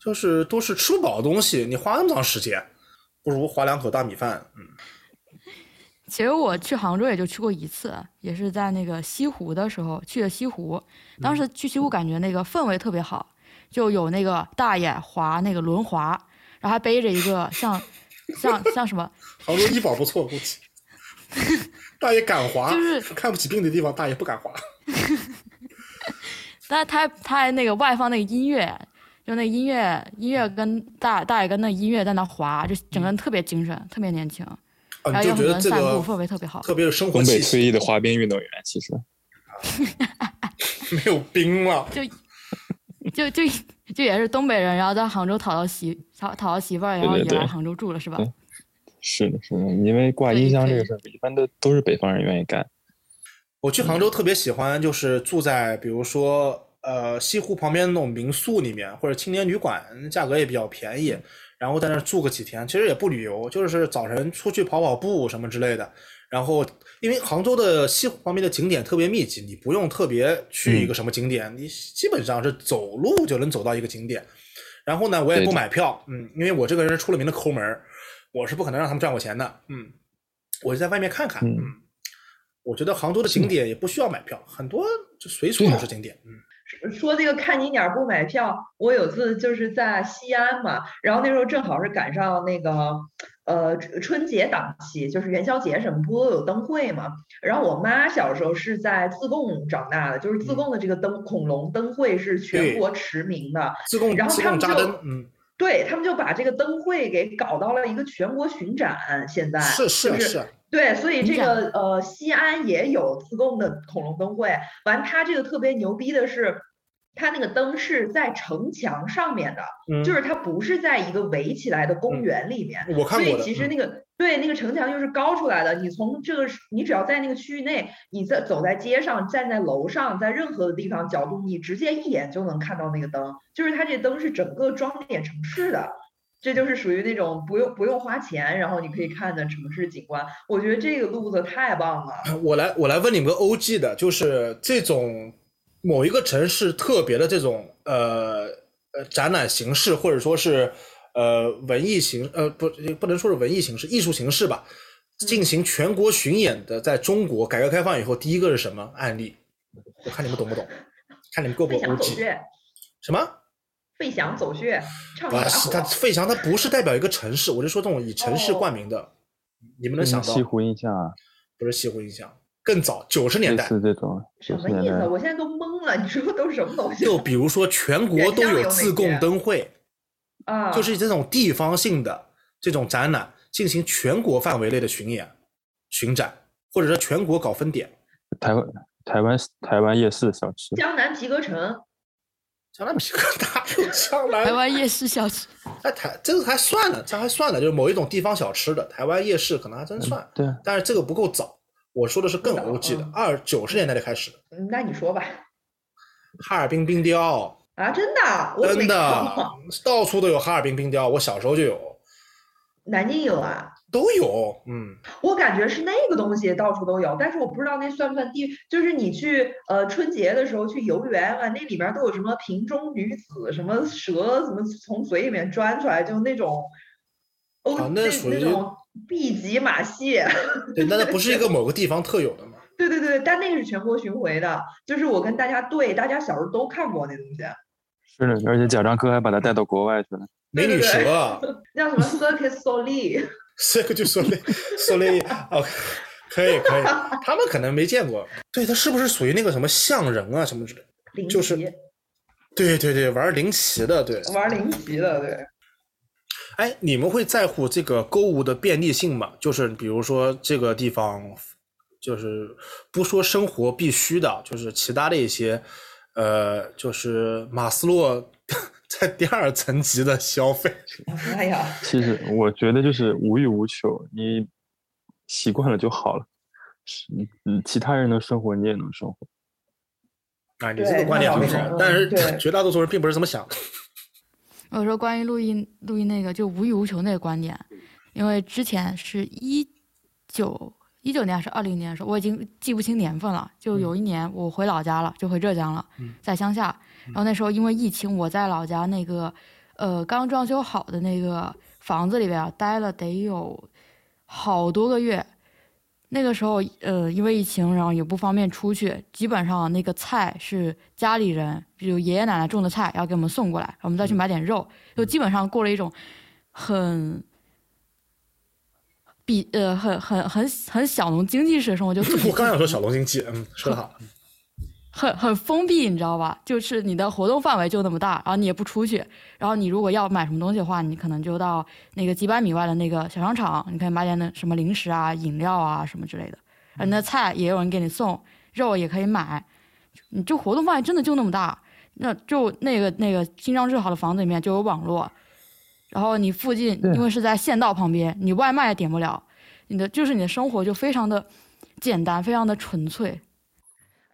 就是都是吃不饱的东西，你花那么长时间，不如划两口大米饭。嗯，其实我去杭州也就去过一次，也是在那个西湖的时候去的西湖。当时去西湖感觉那个氛围特别好，就有那个大爷划那个轮滑，然后还背着一个像像像什么，杭州医保不错，估计 大爷敢滑，就是看不起病的地方，大爷不敢滑。但是他他还那个外放那个音乐，就那音乐音乐跟大大爷跟那音乐在那滑，就整个人特别精神，特别年轻。啊，然后你就觉有很多人散得这个步，氛围特别好。特别是生活东北，退役的滑冰运动员，其实没有冰了。就就就就也是东北人，然后在杭州讨到媳讨讨到媳妇儿，然后也来杭州住了，是吧？是的，是的，因为挂音箱这个事儿，一般都都是北方人愿意干。我去杭州特别喜欢，就是住在比如说呃西湖旁边那种民宿里面，或者青年旅馆，价格也比较便宜，然后在那儿住个几天，其实也不旅游，就是早晨出去跑跑步什么之类的。然后因为杭州的西湖旁边的景点特别密集，你不用特别去一个什么景点，你基本上是走路就能走到一个景点。然后呢，我也不买票，嗯，因为我这个人是出了名的抠门儿，我是不可能让他们赚我钱的，嗯，我就在外面看看，嗯。嗯，我觉得杭州的景点也不需要买票，很多就随处都是景点，嗯，说这个看景点儿不买票，我有次就是在西安嘛，然后那时候正好是赶上那个呃春春节档期，就是元宵节什么不都有灯会嘛。然后我妈小时候是在自贡长大的，就是自贡的这个灯恐龙灯会是全国驰名的。自贡然后他们就嗯，对他们就把这个灯会给搞到了一个全国巡展，现在是是就是是，对，所以这个呃，西安也有自贡的恐龙灯会。完，它这个特别牛逼的是，它那个灯是在城墙上面的，嗯，就是它不是在一个围起来的公嗯园里面。所以我看过的，嗯其实那个对那个城墙就是高出来的，你从这个你只要在那个区域内，你在走在街上，站在楼上，在任何的地方角度，你直接一眼就能看到那个灯，就是它这灯是整个装点城市的。这就是属于那种不用不用花钱，然后你可以看的城市景观。我觉得这个路子太棒了。我来我来问你们个 OG 的，就是这种某一个城市特别的这种呃呃展览形式，或者说是呃文艺形呃不不能说是文艺形式，艺术形式吧，进行全国巡演的，在中国改革开放以后第一个是什么？案例？我看你们懂不懂，看你们够不够费翔走穴，什么？费翔走穴，唱不是，他？费翔他不是代表一个城市，我就说这种以城市哦。冠名的，你们能想到？西湖印象啊，不是西湖印象，更早九十年代。是这种什么意思？，我现在都懵了，你说都是什么东西就比如说全国都有自贡灯会，啊？就是这种地方性的这种展览进行全国范围内的巡演、巡展，或者说全国搞分点。台湾台湾台湾夜市小吃，江南皮革城，江南皮革哪有江南？台湾夜市小吃，哎，台这个还算了，这还算了，就是某一种地方小吃的台湾夜市可能还真算，对，但是这个不够早。我说的是更不早 OG 的嗯，二九十年代就开始的，嗯那你说吧。哈尔滨冰雕，啊，真的，我真的。到处都有哈尔滨冰雕，我小时候就有，南京有啊，都有，嗯。我感觉是那个东西到处都有，但是我不知道那算不算地，就是你去呃春节的时候去游园啊，那里面都有什么瓶中女子，什么蛇，什么从嘴里面钻出来，就那种，哦，啊那那属于种 B 级马戏。对，那它不是一个某个地方特有的吗？对对对，但那个是全国巡回的，就是我跟大家对，大家小时候都看过那东西，是的，而且贾樟柯还把他带到国外去了。美女蛇，叫什么 Circus 说了哦，可以可以，他们可能没见过。对，他是不是属于那个什么象人啊什么之类就是对对对，玩灵奇的，对。玩灵奇的，对。哎，你们会在乎这个购物的便利性吗？就是比如说这个地方，就是不说生活必须的，就是其他的一些，呃，就是马斯洛 在第二层级的消费。哎呀，其实我觉得就是无欲无求，你习惯了就好了。是，嗯，其他人的生活你也能生活。啊，你这个观点很好，但是 绝大多数人并不是这么想。我说关于录音录音那个就无欲无求那个观点，因为之前是一九一九年还是二零年的时候，我已经记不清年份了。就有一年我回老家了，就回浙江了，在乡下。然后那时候因为疫情，我在老家那个呃刚装修好的那个房子里边待了得有好多个月。那个时候，呃，因为疫情，然后也不方便出去，基本上那个菜是家里人，比如爷爷奶奶种的菜，要给我们送过来，我们再去买点肉，就基本上过了一种很比呃很很很很小农经济式的生活。就我刚想说小农经济，嗯，说得好。很很封闭，你知道吧？就是你的活动范围就那么大，然后你也不出去。然后你如果要买什么东西的话，你可能就到那个几百米外的那个小商场，你可以买点那什么零食啊、饮料啊什么之类的。你的菜也有人给你送，肉也可以买。你就活动范围真的就那么大，那就那个那个新装修好的房子里面就有网络，然后你附近因为是在县道旁边，你外卖也点不了，你的就是你的生活就非常的简单，非常的纯粹。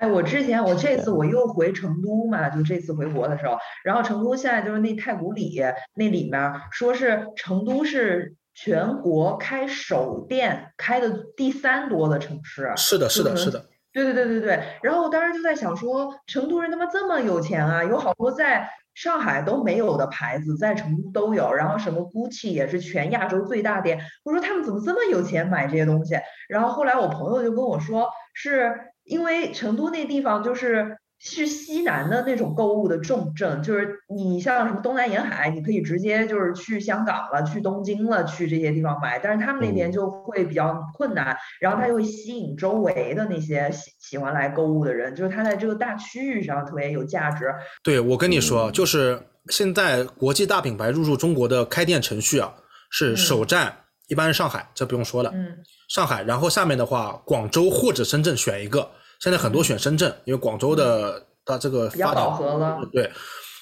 哎，我之前我这次我又回成都嘛，就这次回国的时候，然后成都现在就是那太古里那里面说是成都是全国开首店开的第三多的城市。是的，是的，是的。对对对对对。然后我当时就在想说，成都人他妈这么有钱啊，有好多在上海都没有的牌子在成都都有，然后什么 GUCCI 也是全亚洲最大店。我说他们怎么这么有钱买这些东西？然后后来我朋友就跟我说是。因为成都那地方就是是西南的那种购物的重镇，就是你像什么东南沿海，你可以直接就是去香港了、去东京了、去这些地方买，但是他们那边就会比较困难，然后他就会吸引周围的那些喜喜欢来购物的人，就是他在这个大区域上特别有价值。对，我跟你说，就是现在国际大品牌入驻中国的开店程序啊，是首站一般是上海，这不用说了，嗯，上海，然后下面的话，广州或者深圳选一个。现在很多选深圳，因为广州的它这个发饱和了。对，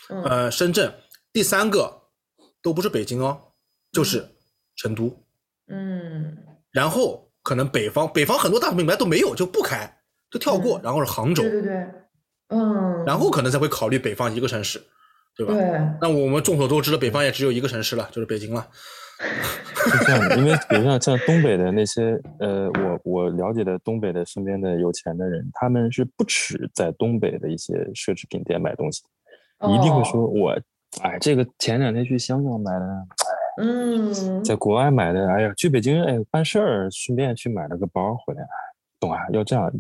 呃，深圳第三个都不是北京哦，就是成都。嗯。然后可能北方，北方很多大品牌都没有，就不开，就跳过。然后是杭州。对对对。嗯。然后可能才会考虑北方一个城市，对吧？对。那我们众所周知的北方也只有一个城市了，就是北京了。是这样的，因为比如像像东北的那些，呃，我我了解的东北的身边的有钱的人，他们是不耻在东北的一些奢侈品店买东西，一定会说，我，哎，这个前两天去香港买的，哎，嗯，在国外买的，哎呀，去北京，哎，办事儿顺便去买了个包回来，懂啊？要这样。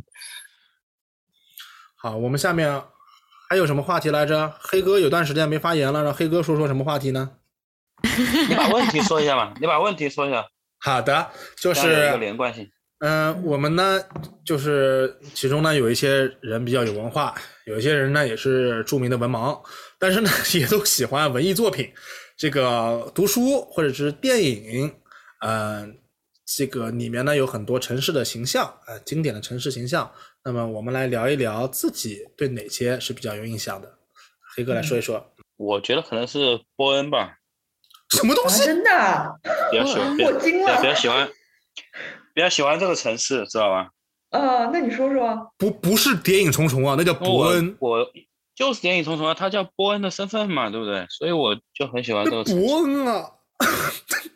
好，我们下面还有什么话题来着？黑哥有段时间没发言了，让黑哥说说什么话题呢？你把问题说一下嘛？你把问题说一下。好的，就是连贯性。嗯，我们呢，就是其中呢有一些人比较有文化，有一些人呢也是著名的文盲，但是呢 也都喜欢文艺作品，这个读书或者是电影，嗯，这个里面呢有很多城市的形象，呃，经典的城市形象。那么我们来聊一聊自己对哪些是比较有印象的。黑哥来说一说。我觉得可能是波恩吧。什么东西？真的？比较喜欢，我惊了。比较喜欢，比较喜欢这个城市，知道吧？呃，那你说说。不，不是谍影重重啊，那叫伯恩。我就是谍影重重啊，他叫波恩的身份嘛，对不对？所以我就很喜欢这个。伯恩啊，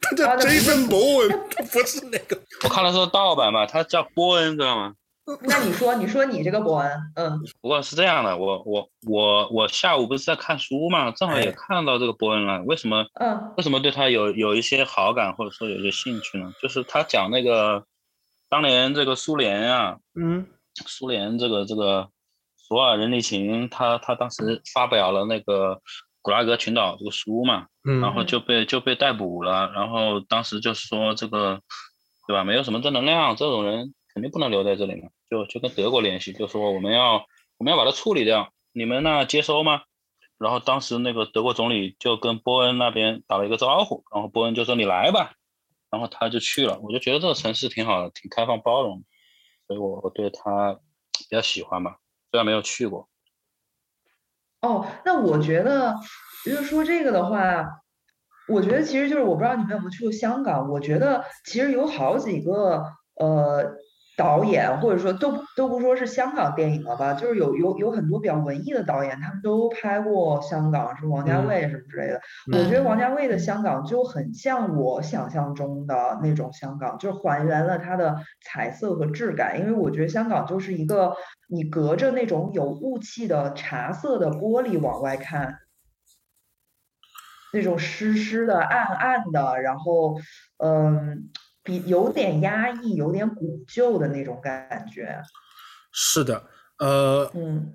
他叫 Jason 伯恩，不是那个。我看的是盗版嘛，他叫波恩，知道吗？那你说，你说你这个伯恩，嗯，不过是这样的，我我我我下午不是在看书嘛，正好也看到这个伯恩了。为什么？嗯，为什么对他有有一些好感，或者说有些兴趣呢？就是他讲那个当年这个苏联啊，嗯，苏联这个这个索尔仁尼琴，他他当时发表了那个古拉格群岛这个书嘛，嗯，然后就被就被逮捕了，然后当时就说这个，对吧？没有什么正能量，这种人。肯定不能留在这里嘛，就就跟德国联系，就说我们要我们要把它处理掉，你们那接收吗？然后当时那个德国总理就跟波恩那边打了一个招呼，然后波恩就说你来吧，然后他就去了。我就觉得这个城市挺好的，挺开放包容，所以我我对他比较喜欢吧，虽然没有去过。哦，那我觉得，就是说这个的话，我觉得其实就是我不知道你们有没有去过香港，我觉得其实有好几个呃。导演或者说都都不说是香港电影了吧，就是有有有很多比较文艺的导演，他们都拍过香港，什么王家卫什么之类的。我觉得王家卫的香港就很像我想象中的那种香港，就是还原了它的彩色和质感。因为我觉得香港就是一个你隔着那种有雾气的茶色的玻璃往外看，那种湿湿的、暗暗的，然后嗯。比有点压抑，有点古旧的那种感觉。是的，呃，嗯，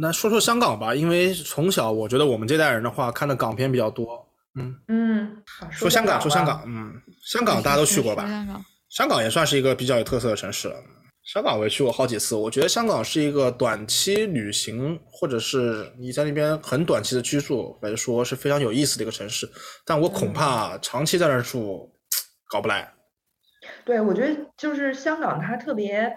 那说说香港吧，因为从小我觉得我们这代人的话看的港片比较多。嗯嗯，说香港，说香港，嗯，香港大家都去过吧？香港，香港也算是一个比较有特色的城市了。香港我也去过好几次，我觉得香港是一个短期旅行，或者是你在那边很短期的居住来说是非常有意思的一个城市。但我恐怕长期在那儿住。搞不来，对我觉得就是香港，它特别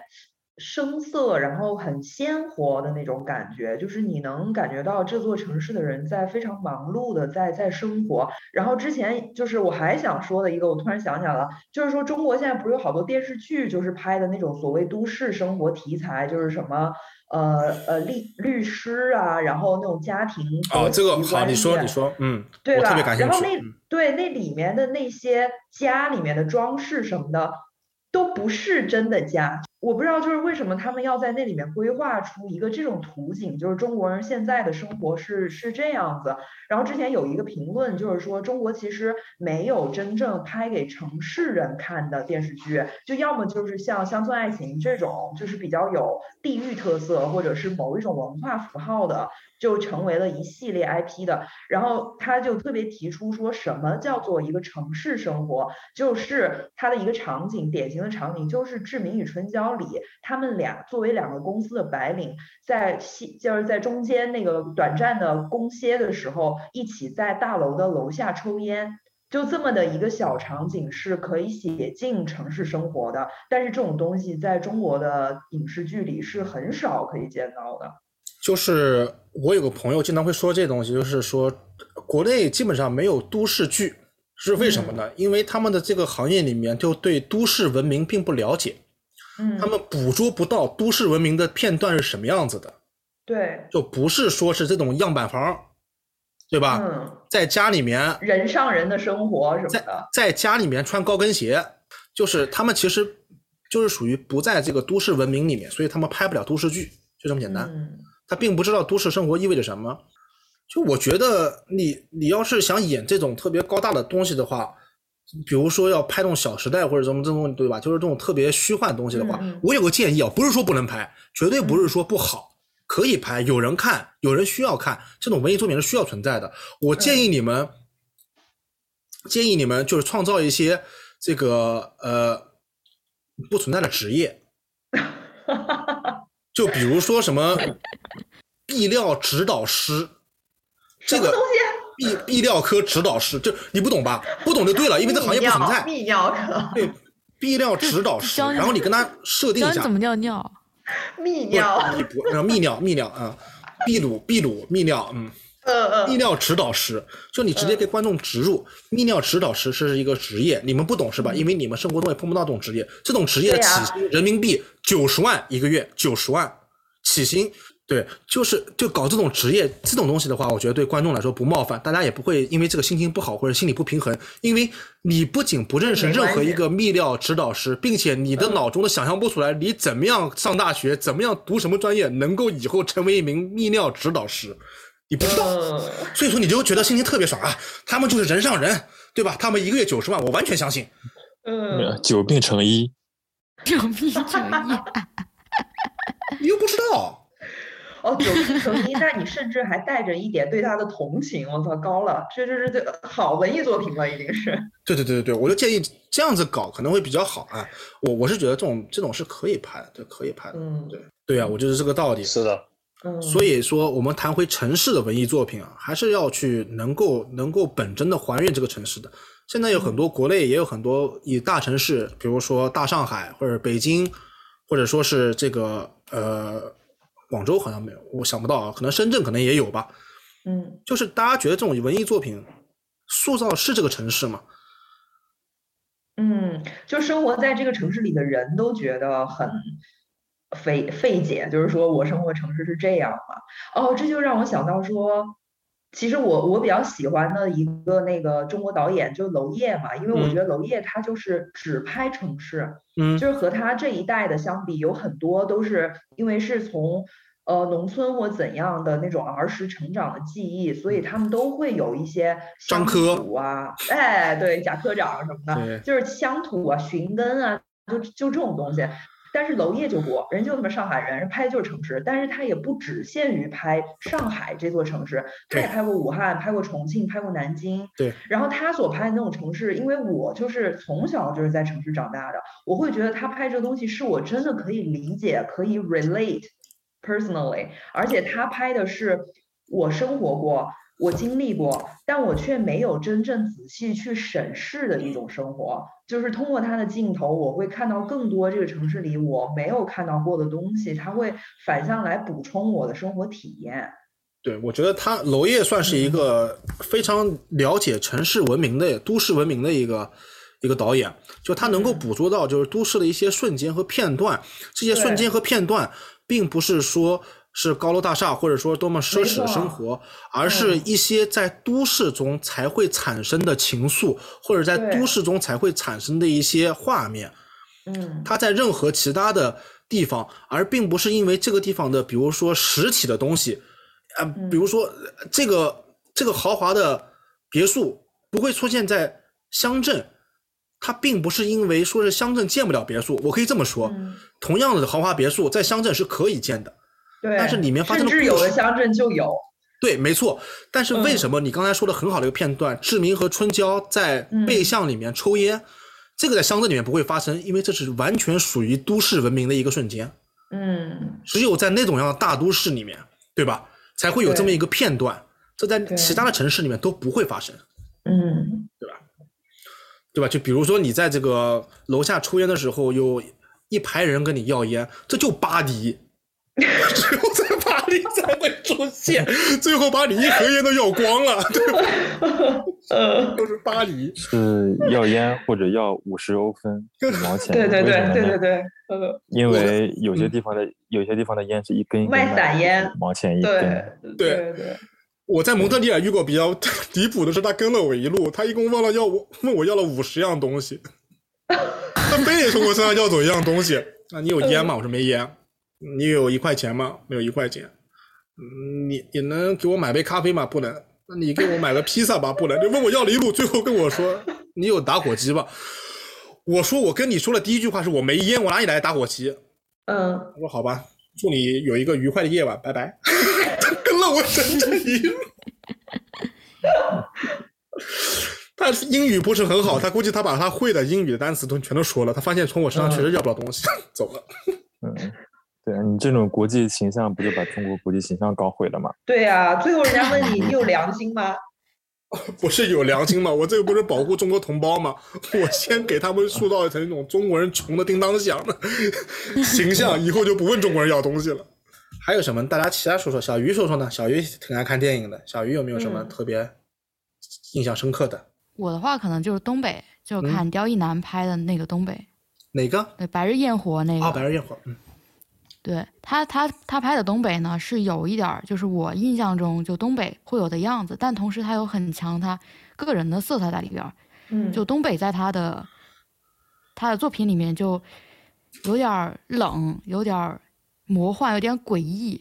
声色，然后很鲜活的那种感觉，就是你能感觉到这座城市的人在非常忙碌的在在生活。然后之前就是我还想说的一个，我突然想起来了，就是说中国现在不是有好多电视剧，就是拍的那种所谓都市生活题材，就是什么。呃呃，律律师啊，然后那种家庭哦，这个好，你说你说，嗯，对吧？然后那对那里面的那些家里面的装饰什么的。都不是真的家，我不知道就是为什么他们要在那里面规划出一个这种图景，就是中国人现在的生活是是这样子。然后之前有一个评论就是说，中国其实没有真正拍给城市人看的电视剧，就要么就是像《乡村爱情》这种，就是比较有地域特色或者是某一种文化符号的。就成为了一系列 IP 的，然后他就特别提出说什么叫做一个城市生活，就是他的一个场景，典型的场景就是《志明与春娇》里，他们俩作为两个公司的白领，在西就是在中间那个短暂的公歇的时候，一起在大楼的楼下抽烟，就这么的一个小场景是可以写进城市生活的，但是这种东西在中国的影视剧里是很少可以见到的。就是我有个朋友经常会说这东西，就是说国内基本上没有都市剧，是为什么呢？因为他们的这个行业里面就对都市文明并不了解，嗯，他们捕捉不到都市文明的片段是什么样子的，对，就不是说是这种样板房，对吧？嗯，在家里面人上人的生活什么的，在家里面穿高跟鞋，就是他们其实就是属于不在这个都市文明里面，所以他们拍不了都市剧，就这么简单。他并不知道都市生活意味着什么，就我觉得你你要是想演这种特别高大的东西的话，比如说要拍那种《小时代》或者什么这种对吧？就是这种特别虚幻的东西的话，我有个建议啊，不是说不能拍，绝对不是说不好，可以拍，有人看，有人需要看，这种文艺作品是需要存在的。我建议你们，建议你们就是创造一些这个呃不存在的职业。就比如说什么泌尿指导师，这个东西泌泌尿科指导师，就你不懂吧？不懂就对了，因为这行业不存在。泌尿科对泌尿指导师，然后你跟他设定一下怎么尿尿，泌尿，泌尿泌尿啊，泌乳泌乳泌尿，嗯。泌尿指导师，就你直接给观众植入，泌尿指导师是一个职业，你们不懂是吧？因为你们生活中也碰不到这种职业，这种职业起薪人民币九十万一个月，九十万起薪。对，就是就搞这种职业这种东西的话，我觉得对观众来说不冒犯，大家也不会因为这个心情不好或者心理不平衡，因为你不仅不认识任何一个泌尿指导师，并且你的脑中都想象不出来你怎么样上大学，怎么样读什么专业，能够以后成为一名泌尿指导师。你不知道，所以说你就觉得心情特别爽啊！他们就是人上人，对吧？他们一个月九十万，我完全相信。嗯，久病成医，久病成医，你又不知道。哦，久病成医，那你甚至还带着一点对他的同情。我操，高了，这这这这好文艺作品了，已经是。对对对对对，我就建议这样子搞可能会比较好啊。我我是觉得这种这种是可以拍的，对，可以拍的。嗯，对对啊，我觉得这个道理。是的。所以说，我们谈回城市的文艺作品啊，还是要去能够能够本真的还原这个城市的。现在有很多国内也有很多以大城市，比如说大上海或者北京，或者说是这个呃广州好像没有，我想不到啊，可能深圳可能也有吧。嗯，就是大家觉得这种文艺作品塑造是这个城市吗？嗯，就生活在这个城市里的人都觉得很费费解，就是说我生活城市是这样嘛？哦，这就让我想到说，其实我我比较喜欢的一个那个中国导演就娄烨嘛，因为我觉得娄烨他就是只拍城市，嗯，就是和他这一代的相比，有很多都是因为是从。呃，农村或怎样的那种儿时成长的记忆，所以他们都会有一些乡土啊，哎，对，贾科长什么的，就是乡土啊、寻根啊，就就这种东西。但是娄烨就不，人就他妈上海人，人拍的就是城市，但是他也不只限于拍上海这座城市，他也拍过武汉、拍过重庆、拍过南京。对。然后他所拍的那种城市，因为我就是从小就是在城市长大的，我会觉得他拍这个东西是我真的可以理解、可以 relate。Personally，而且他拍的是我生活过、我经历过，但我却没有真正仔细去审视的一种生活。就是通过他的镜头，我会看到更多这个城市里我没有看到过的东西，他会反向来补充我的生活体验。对，我觉得他娄烨算是一个非常了解城市文明的、都市文明的一个一个导演，就他能够捕捉到就是都市的一些瞬间和片段，这些瞬间和片段。并不是说是高楼大厦，或者说多么奢侈的生活，而是一些在都市中才会产生的情愫，或者在都市中才会产生的一些画面。嗯，它在任何其他的地方，而并不是因为这个地方的，比如说实体的东西，啊，比如说这个这个豪华的别墅不会出现在乡镇。它并不是因为说是乡镇建不了别墅，我可以这么说，同样的豪华别墅在乡镇是可以建的，对，但是里面发生的故事，有的乡镇就有，对，没错。但是为什么你刚才说的很好的一个片段，志明和春娇在背巷里面抽烟，这个在乡镇里面不会发生，因为这是完全属于都市文明的一个瞬间，嗯，只有在那种样的大都市里面，对吧，才会有这么一个片段，这在其他的城市里面都不会发生，嗯。对吧？就比如说你在这个楼下抽烟的时候，有一排人跟你要烟，这就巴黎，只有在巴黎才会出现，最后把你一盒烟都要光了，对吧？呃，都是巴黎，是要烟或者要五十欧分五毛钱，对对对对对对，因为有些地方的有些地方的烟是一根卖散烟，五毛钱一根，对对对。我在蒙特利尔遇过比较离谱的是，他跟了我一路，他一共忘了要我问我要了五十样东西，他非得从我身上要走一样东西。那，你有烟吗？我说没烟。你有一块钱吗？没有一块钱。你你能给我买杯咖啡吗？不能。那你给我买个披萨吧？不能。就问我要了一路，最后跟我说 你有打火机吧？我说我跟你说的第一句话是我没烟，我哪里来打火机？嗯。我说好吧，祝你有一个愉快的夜晚，拜拜。他 跟了我整整一路，他英语不是很好，他估计他把他会的英语的单词都全都说了，他发现从我身上确实要不了东西，走了。嗯，对啊，你这种国际形象不就把中国国际形象搞毁了吗？对呀，最后人家问你，你有良心吗？不是有良心吗？我这个不是保护中国同胞吗？我先给他们塑造成一种中国人穷的叮当响的形象，以后就不问中国人要东西了。还有什么？大家其他说说。小鱼说说呢？小鱼挺爱看电影的。小鱼有没有什么特别印象深刻的？我的话可能就是东北，就看刁亦男拍的那个东北。哪个？对，《白日焰火》那个。啊，《白日焰火》。嗯。对他，他他拍的东北呢，是有一点儿，就是我印象中就东北会有的样子，但同时他有很强他个人的色彩在里边儿。嗯。就东北在他的他的作品里面就有点冷，有点。魔幻有点诡异，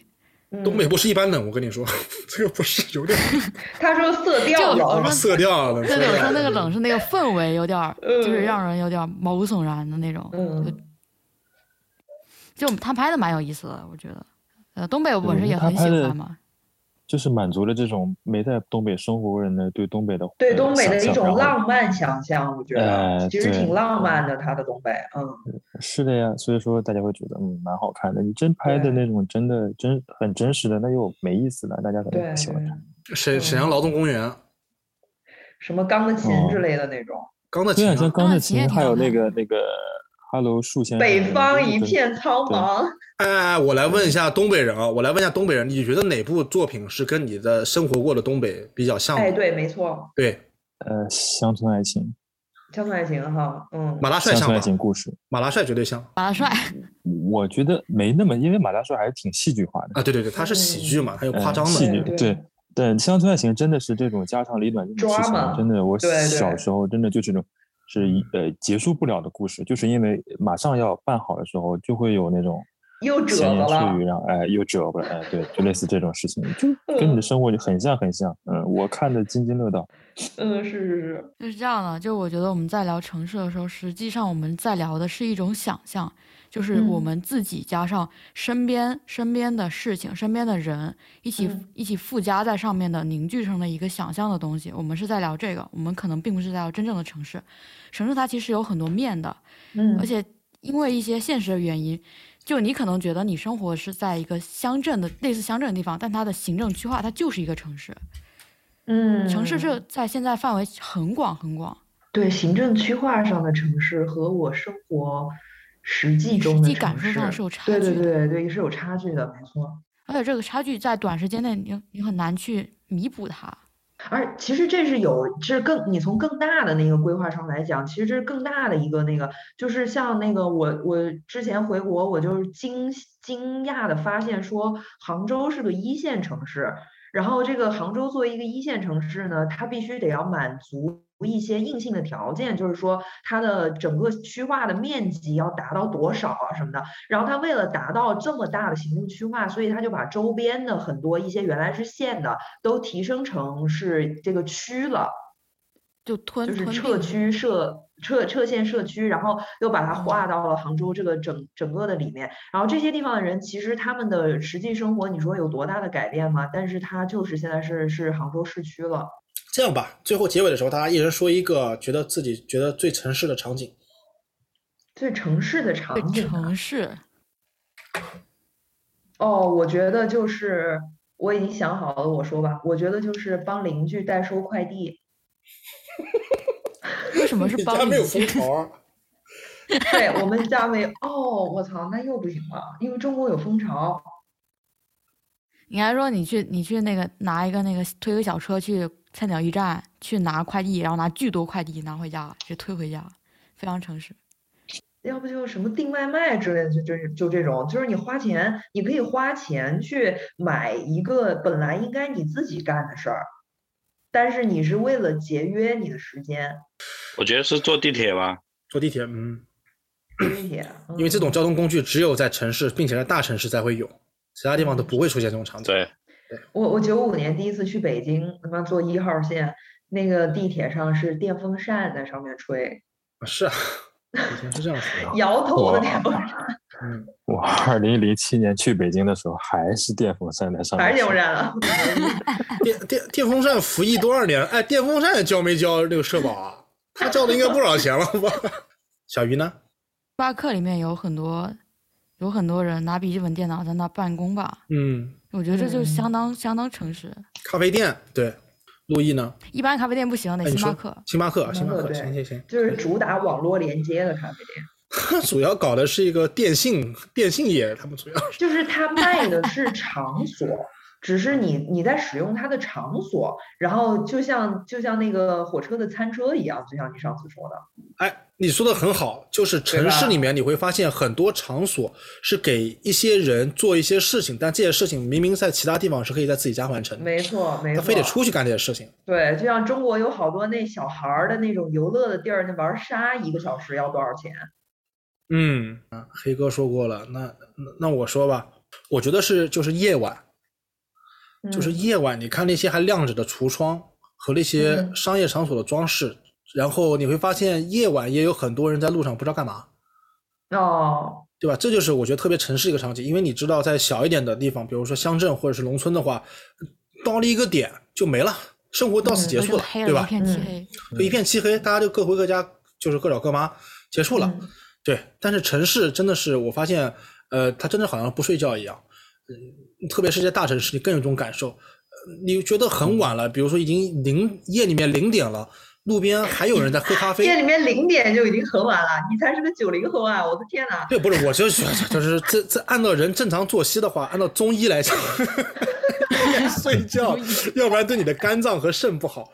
东北不是一般冷，我跟你说，这个不是有点。他说色调冷，色调对对，我说那个冷是那个氛围有点，就是让人有点毛骨悚然的那种。嗯，就他拍的蛮有意思的，我觉得。呃，东北我本身也很喜欢嘛。就是满足了这种没在东北生活过人的对东北的对东北的一种浪漫想象，我觉得哎其实挺浪漫的，他的东北，嗯。是的呀，所以说大家会觉得嗯蛮好看的。你真拍的那种真的真很真实的，那又没意思了，大家可能不喜欢看。沈沈阳劳动公园，什么钢的琴哦之类的那种，钢的琴啊像钢的钢的琴，还有那个那个 Hello 树先生，北方一片苍茫。哎哎哎，我来问一下东北人啊，我来问一下东北人，你觉得哪部作品是跟你的生活过的东北比较像的？哎，对，没错，对，呃乡村爱情，乡村爱情哈，嗯，马大帅像吧乡村爱？情故事，马大帅绝对像马大帅，我觉得没那么，因为马大帅还是挺戏剧化的。啊！对对对，他是喜剧嘛，他有夸张的。对剧对对，乡村爱情真的是这种家长里短这种事情真的，我对对小时候真的就这种是一呃结束不了的故事，就是因为马上要办好的时候，就会有那种又褶闲言子了碎语，然后哎又折了，哎对，就类似这种事情，就 跟你的生活就很像很像，嗯，我看的津津乐道。嗯，是是是，就是这样的。就我觉得我们在聊城市的时候，实际上我们在聊的是一种想象，就是我嗯们自己加上身边身边的事情、身边的人一起、嗯一起附加在上面的凝聚成的一个想象的东西。我们是在聊这个，我们可能并不是在聊真正的城市。城市它其实有很多面的，嗯，而且因为一些现实的原因，就你可能觉得你生活是在一个乡镇的类似乡镇的地方，但它的行政区划它就是一个城市。嗯，城市这在现在范围很广很广，对行政区划上的城市和我生活实际中的实际感受上是有差距对对对对，是有差距的，没错。而且这个差距在短时间内你你很难去弥补它。而其实这是有，这是更你从更大的那个规划上来讲，其实这是更大的一个那个，就是像那个我我之前回国，我就是惊惊讶的发现说，杭州是个一线城市，然后这个杭州作为一个一线城市呢，它必须得要满足一些硬性的条件，就是说它的整个区划的面积要达到多少啊什么的。然后它为了达到这么大的行政区划，所以它就把周边的很多一些原来是县的都提升成是这个区了，就吞就是撤区设撤撤县设区，然后又把它划到了杭州这个整整个的里面。然后这些地方的人其实他们的实际生活，你说有多大的改变吗？但是它就是现在是是杭州市区了。这样吧，最后结尾的时候，大家一人说一个觉得自己觉得最城市的场景。最城市的场景啊城市，哦，我觉得就是我已经想好了，我说吧，我觉得就是帮邻居代收快递。为什么是 你帮家没有蜂邻居？巢啊？对我们家没有，哦，我操，那又不行了，因为中国有蜂巢。你还说你去你去那个拿一个那个推个小车去菜鸟驿站去拿快递，然后拿巨多快递拿回家，直接推回家，非常诚实。要不就什么订外卖之类的，就就就这种，就是你花钱，你可以花钱去买一个本来应该你自己干的事儿，但是你是为了节约你的时间，我觉得是坐地铁吧。坐地铁，嗯，坐地铁。因为这种嗯交通工具只有在城市，并且在大城市才会有，其他地方都不会出现这种场景。对，我我九五年第一次去北京，他妈坐一号线，那个地铁上是电风扇在上面吹，啊是啊，以前是这样子的。摇头的电风扇，嗯，我二零零七年去北京的时候，还是电风扇在上面还是电风扇啊？电电电风扇服役多少年？哎，电风扇交没交这个社保啊？他交的应该不少钱了吧？小鱼呢？星巴克里面有很多有很多人拿笔记本电脑在那办公吧，嗯，我觉得这就嗯相当相当诚实。咖啡店对，陆毅呢？一般咖啡店不行，得星巴克。星巴克，星巴克，行行行，就是主打网络连接的咖啡店。主要搞的是一个电信电信业，他们主要是就是它卖的是 场所，只是你你在使用它的场所，然后就像就像那个火车的餐车一样，就像你上次说的，哎，你说的很好，就是城市里面你会发现很多场所是给一些人做一些事情，但这些事情明明在其他地方是可以在自己家完成的，没错没错，他非得出去干这些事情。对，就像中国有好多那小孩儿的那种游乐的地儿，那玩沙一个小时要多少钱？嗯，啊，黑哥说过了，那那那我说吧，我觉得是就是夜晚，就是嗯夜晚，你看那些还亮着的橱窗和那些嗯商业场所的装饰，然后你会发现夜晚也有很多人在路上不知道干嘛。哦，对吧？这就是我觉得特别城市一个场景，因为你知道，在小一点的地方，比如说乡镇或者是农村的话，到了一个点就没了，生活到此结束了，对吧？一片漆黑，就一片漆黑，大家就各回各家，就是各找各妈，结束了。对，但是城市真的是我发现，呃，它真的好像不睡觉一样，嗯，特别是在大城市，你更有这种感受。你觉得很晚了，比如说已经零夜里面零点了，路边还有人在喝咖啡。夜里面零点就已经很晚了，你才是个九零后啊！我的天哪！对，不是，我就是就是这这按照人正常作息的话，按照中医来讲，睡觉，要不然对你的肝脏和肾不好。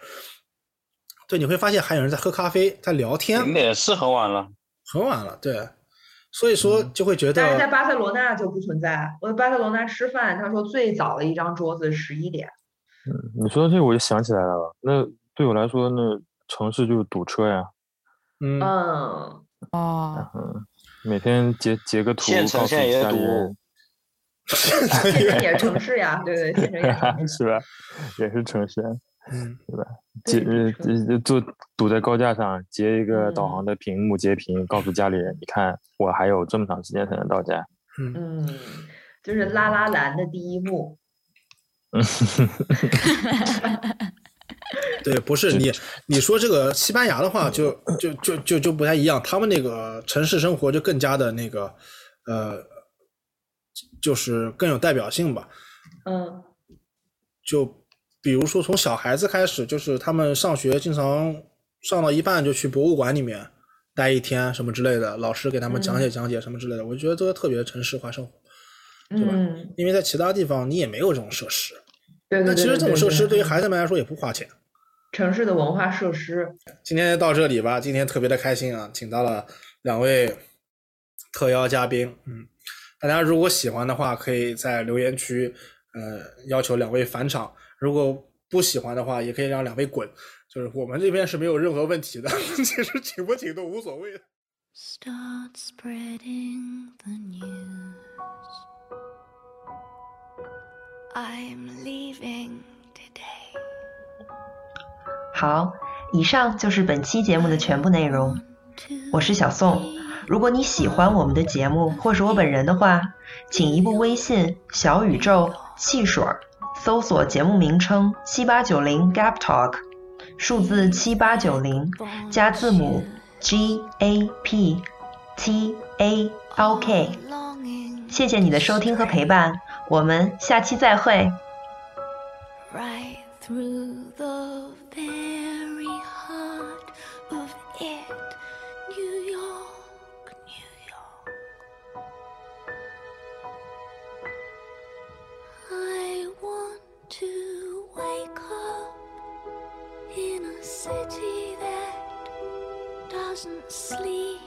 对，你会发现还有人在喝咖啡，在聊天。零点是很晚了，很晚了，对。所以说就会觉得，但是在巴塞罗那就不存在。我在巴塞罗那吃饭，他说最早的一张桌子十一点。嗯，你说这个我就想起来了，那对我来说，那城市就是堵车呀。嗯哦，嗯，每天截截个图，县城也堵。县城也是城市呀，对对，县城也是 吧？也是城市，嗯，对吧？截呃坐堵在高架上，截一个导航的屏幕截屏，告诉家里人，你看我还有这么长时间才能到家。嗯，就是拉拉蓝的第一幕。嗯，对，不是你你说这个西班牙的话，就就就就就不太一样，他们那个城市生活就更加的那个，呃，就是更有代表性吧。嗯，就比如说从小孩子开始，就是他们上学经常上到一半就去博物馆里面待一天什么之类的，老师给他们讲解讲解什么之类的，我觉得这个特别城市化生活。对吧？因为在其他地方你也没有这种设施，对那其实这种设施对于孩子们来说也不花钱。城市的文化设施。今天到这里吧，今天特别的开心啊，请到了两位特邀嘉宾。嗯，大家如果喜欢的话，可以在留言区呃要求两位返场；如果不喜欢的话，也可以让两位滚。就是我们这边是没有任何问题的，其实请不请都无所谓的。Start spreading the news. I'm leaving today. 好，以上就是本期节目的全部内容。我是小宋。如果你喜欢我们的节目，或是我本人的话，请移步微信小宇宙汽水儿搜索节目名称七八九零 Gap Talk，数字七八九零加字母 G A P T A L K。谢谢你的收听和陪伴，我们下期再会。Right through the city that doesn't sleep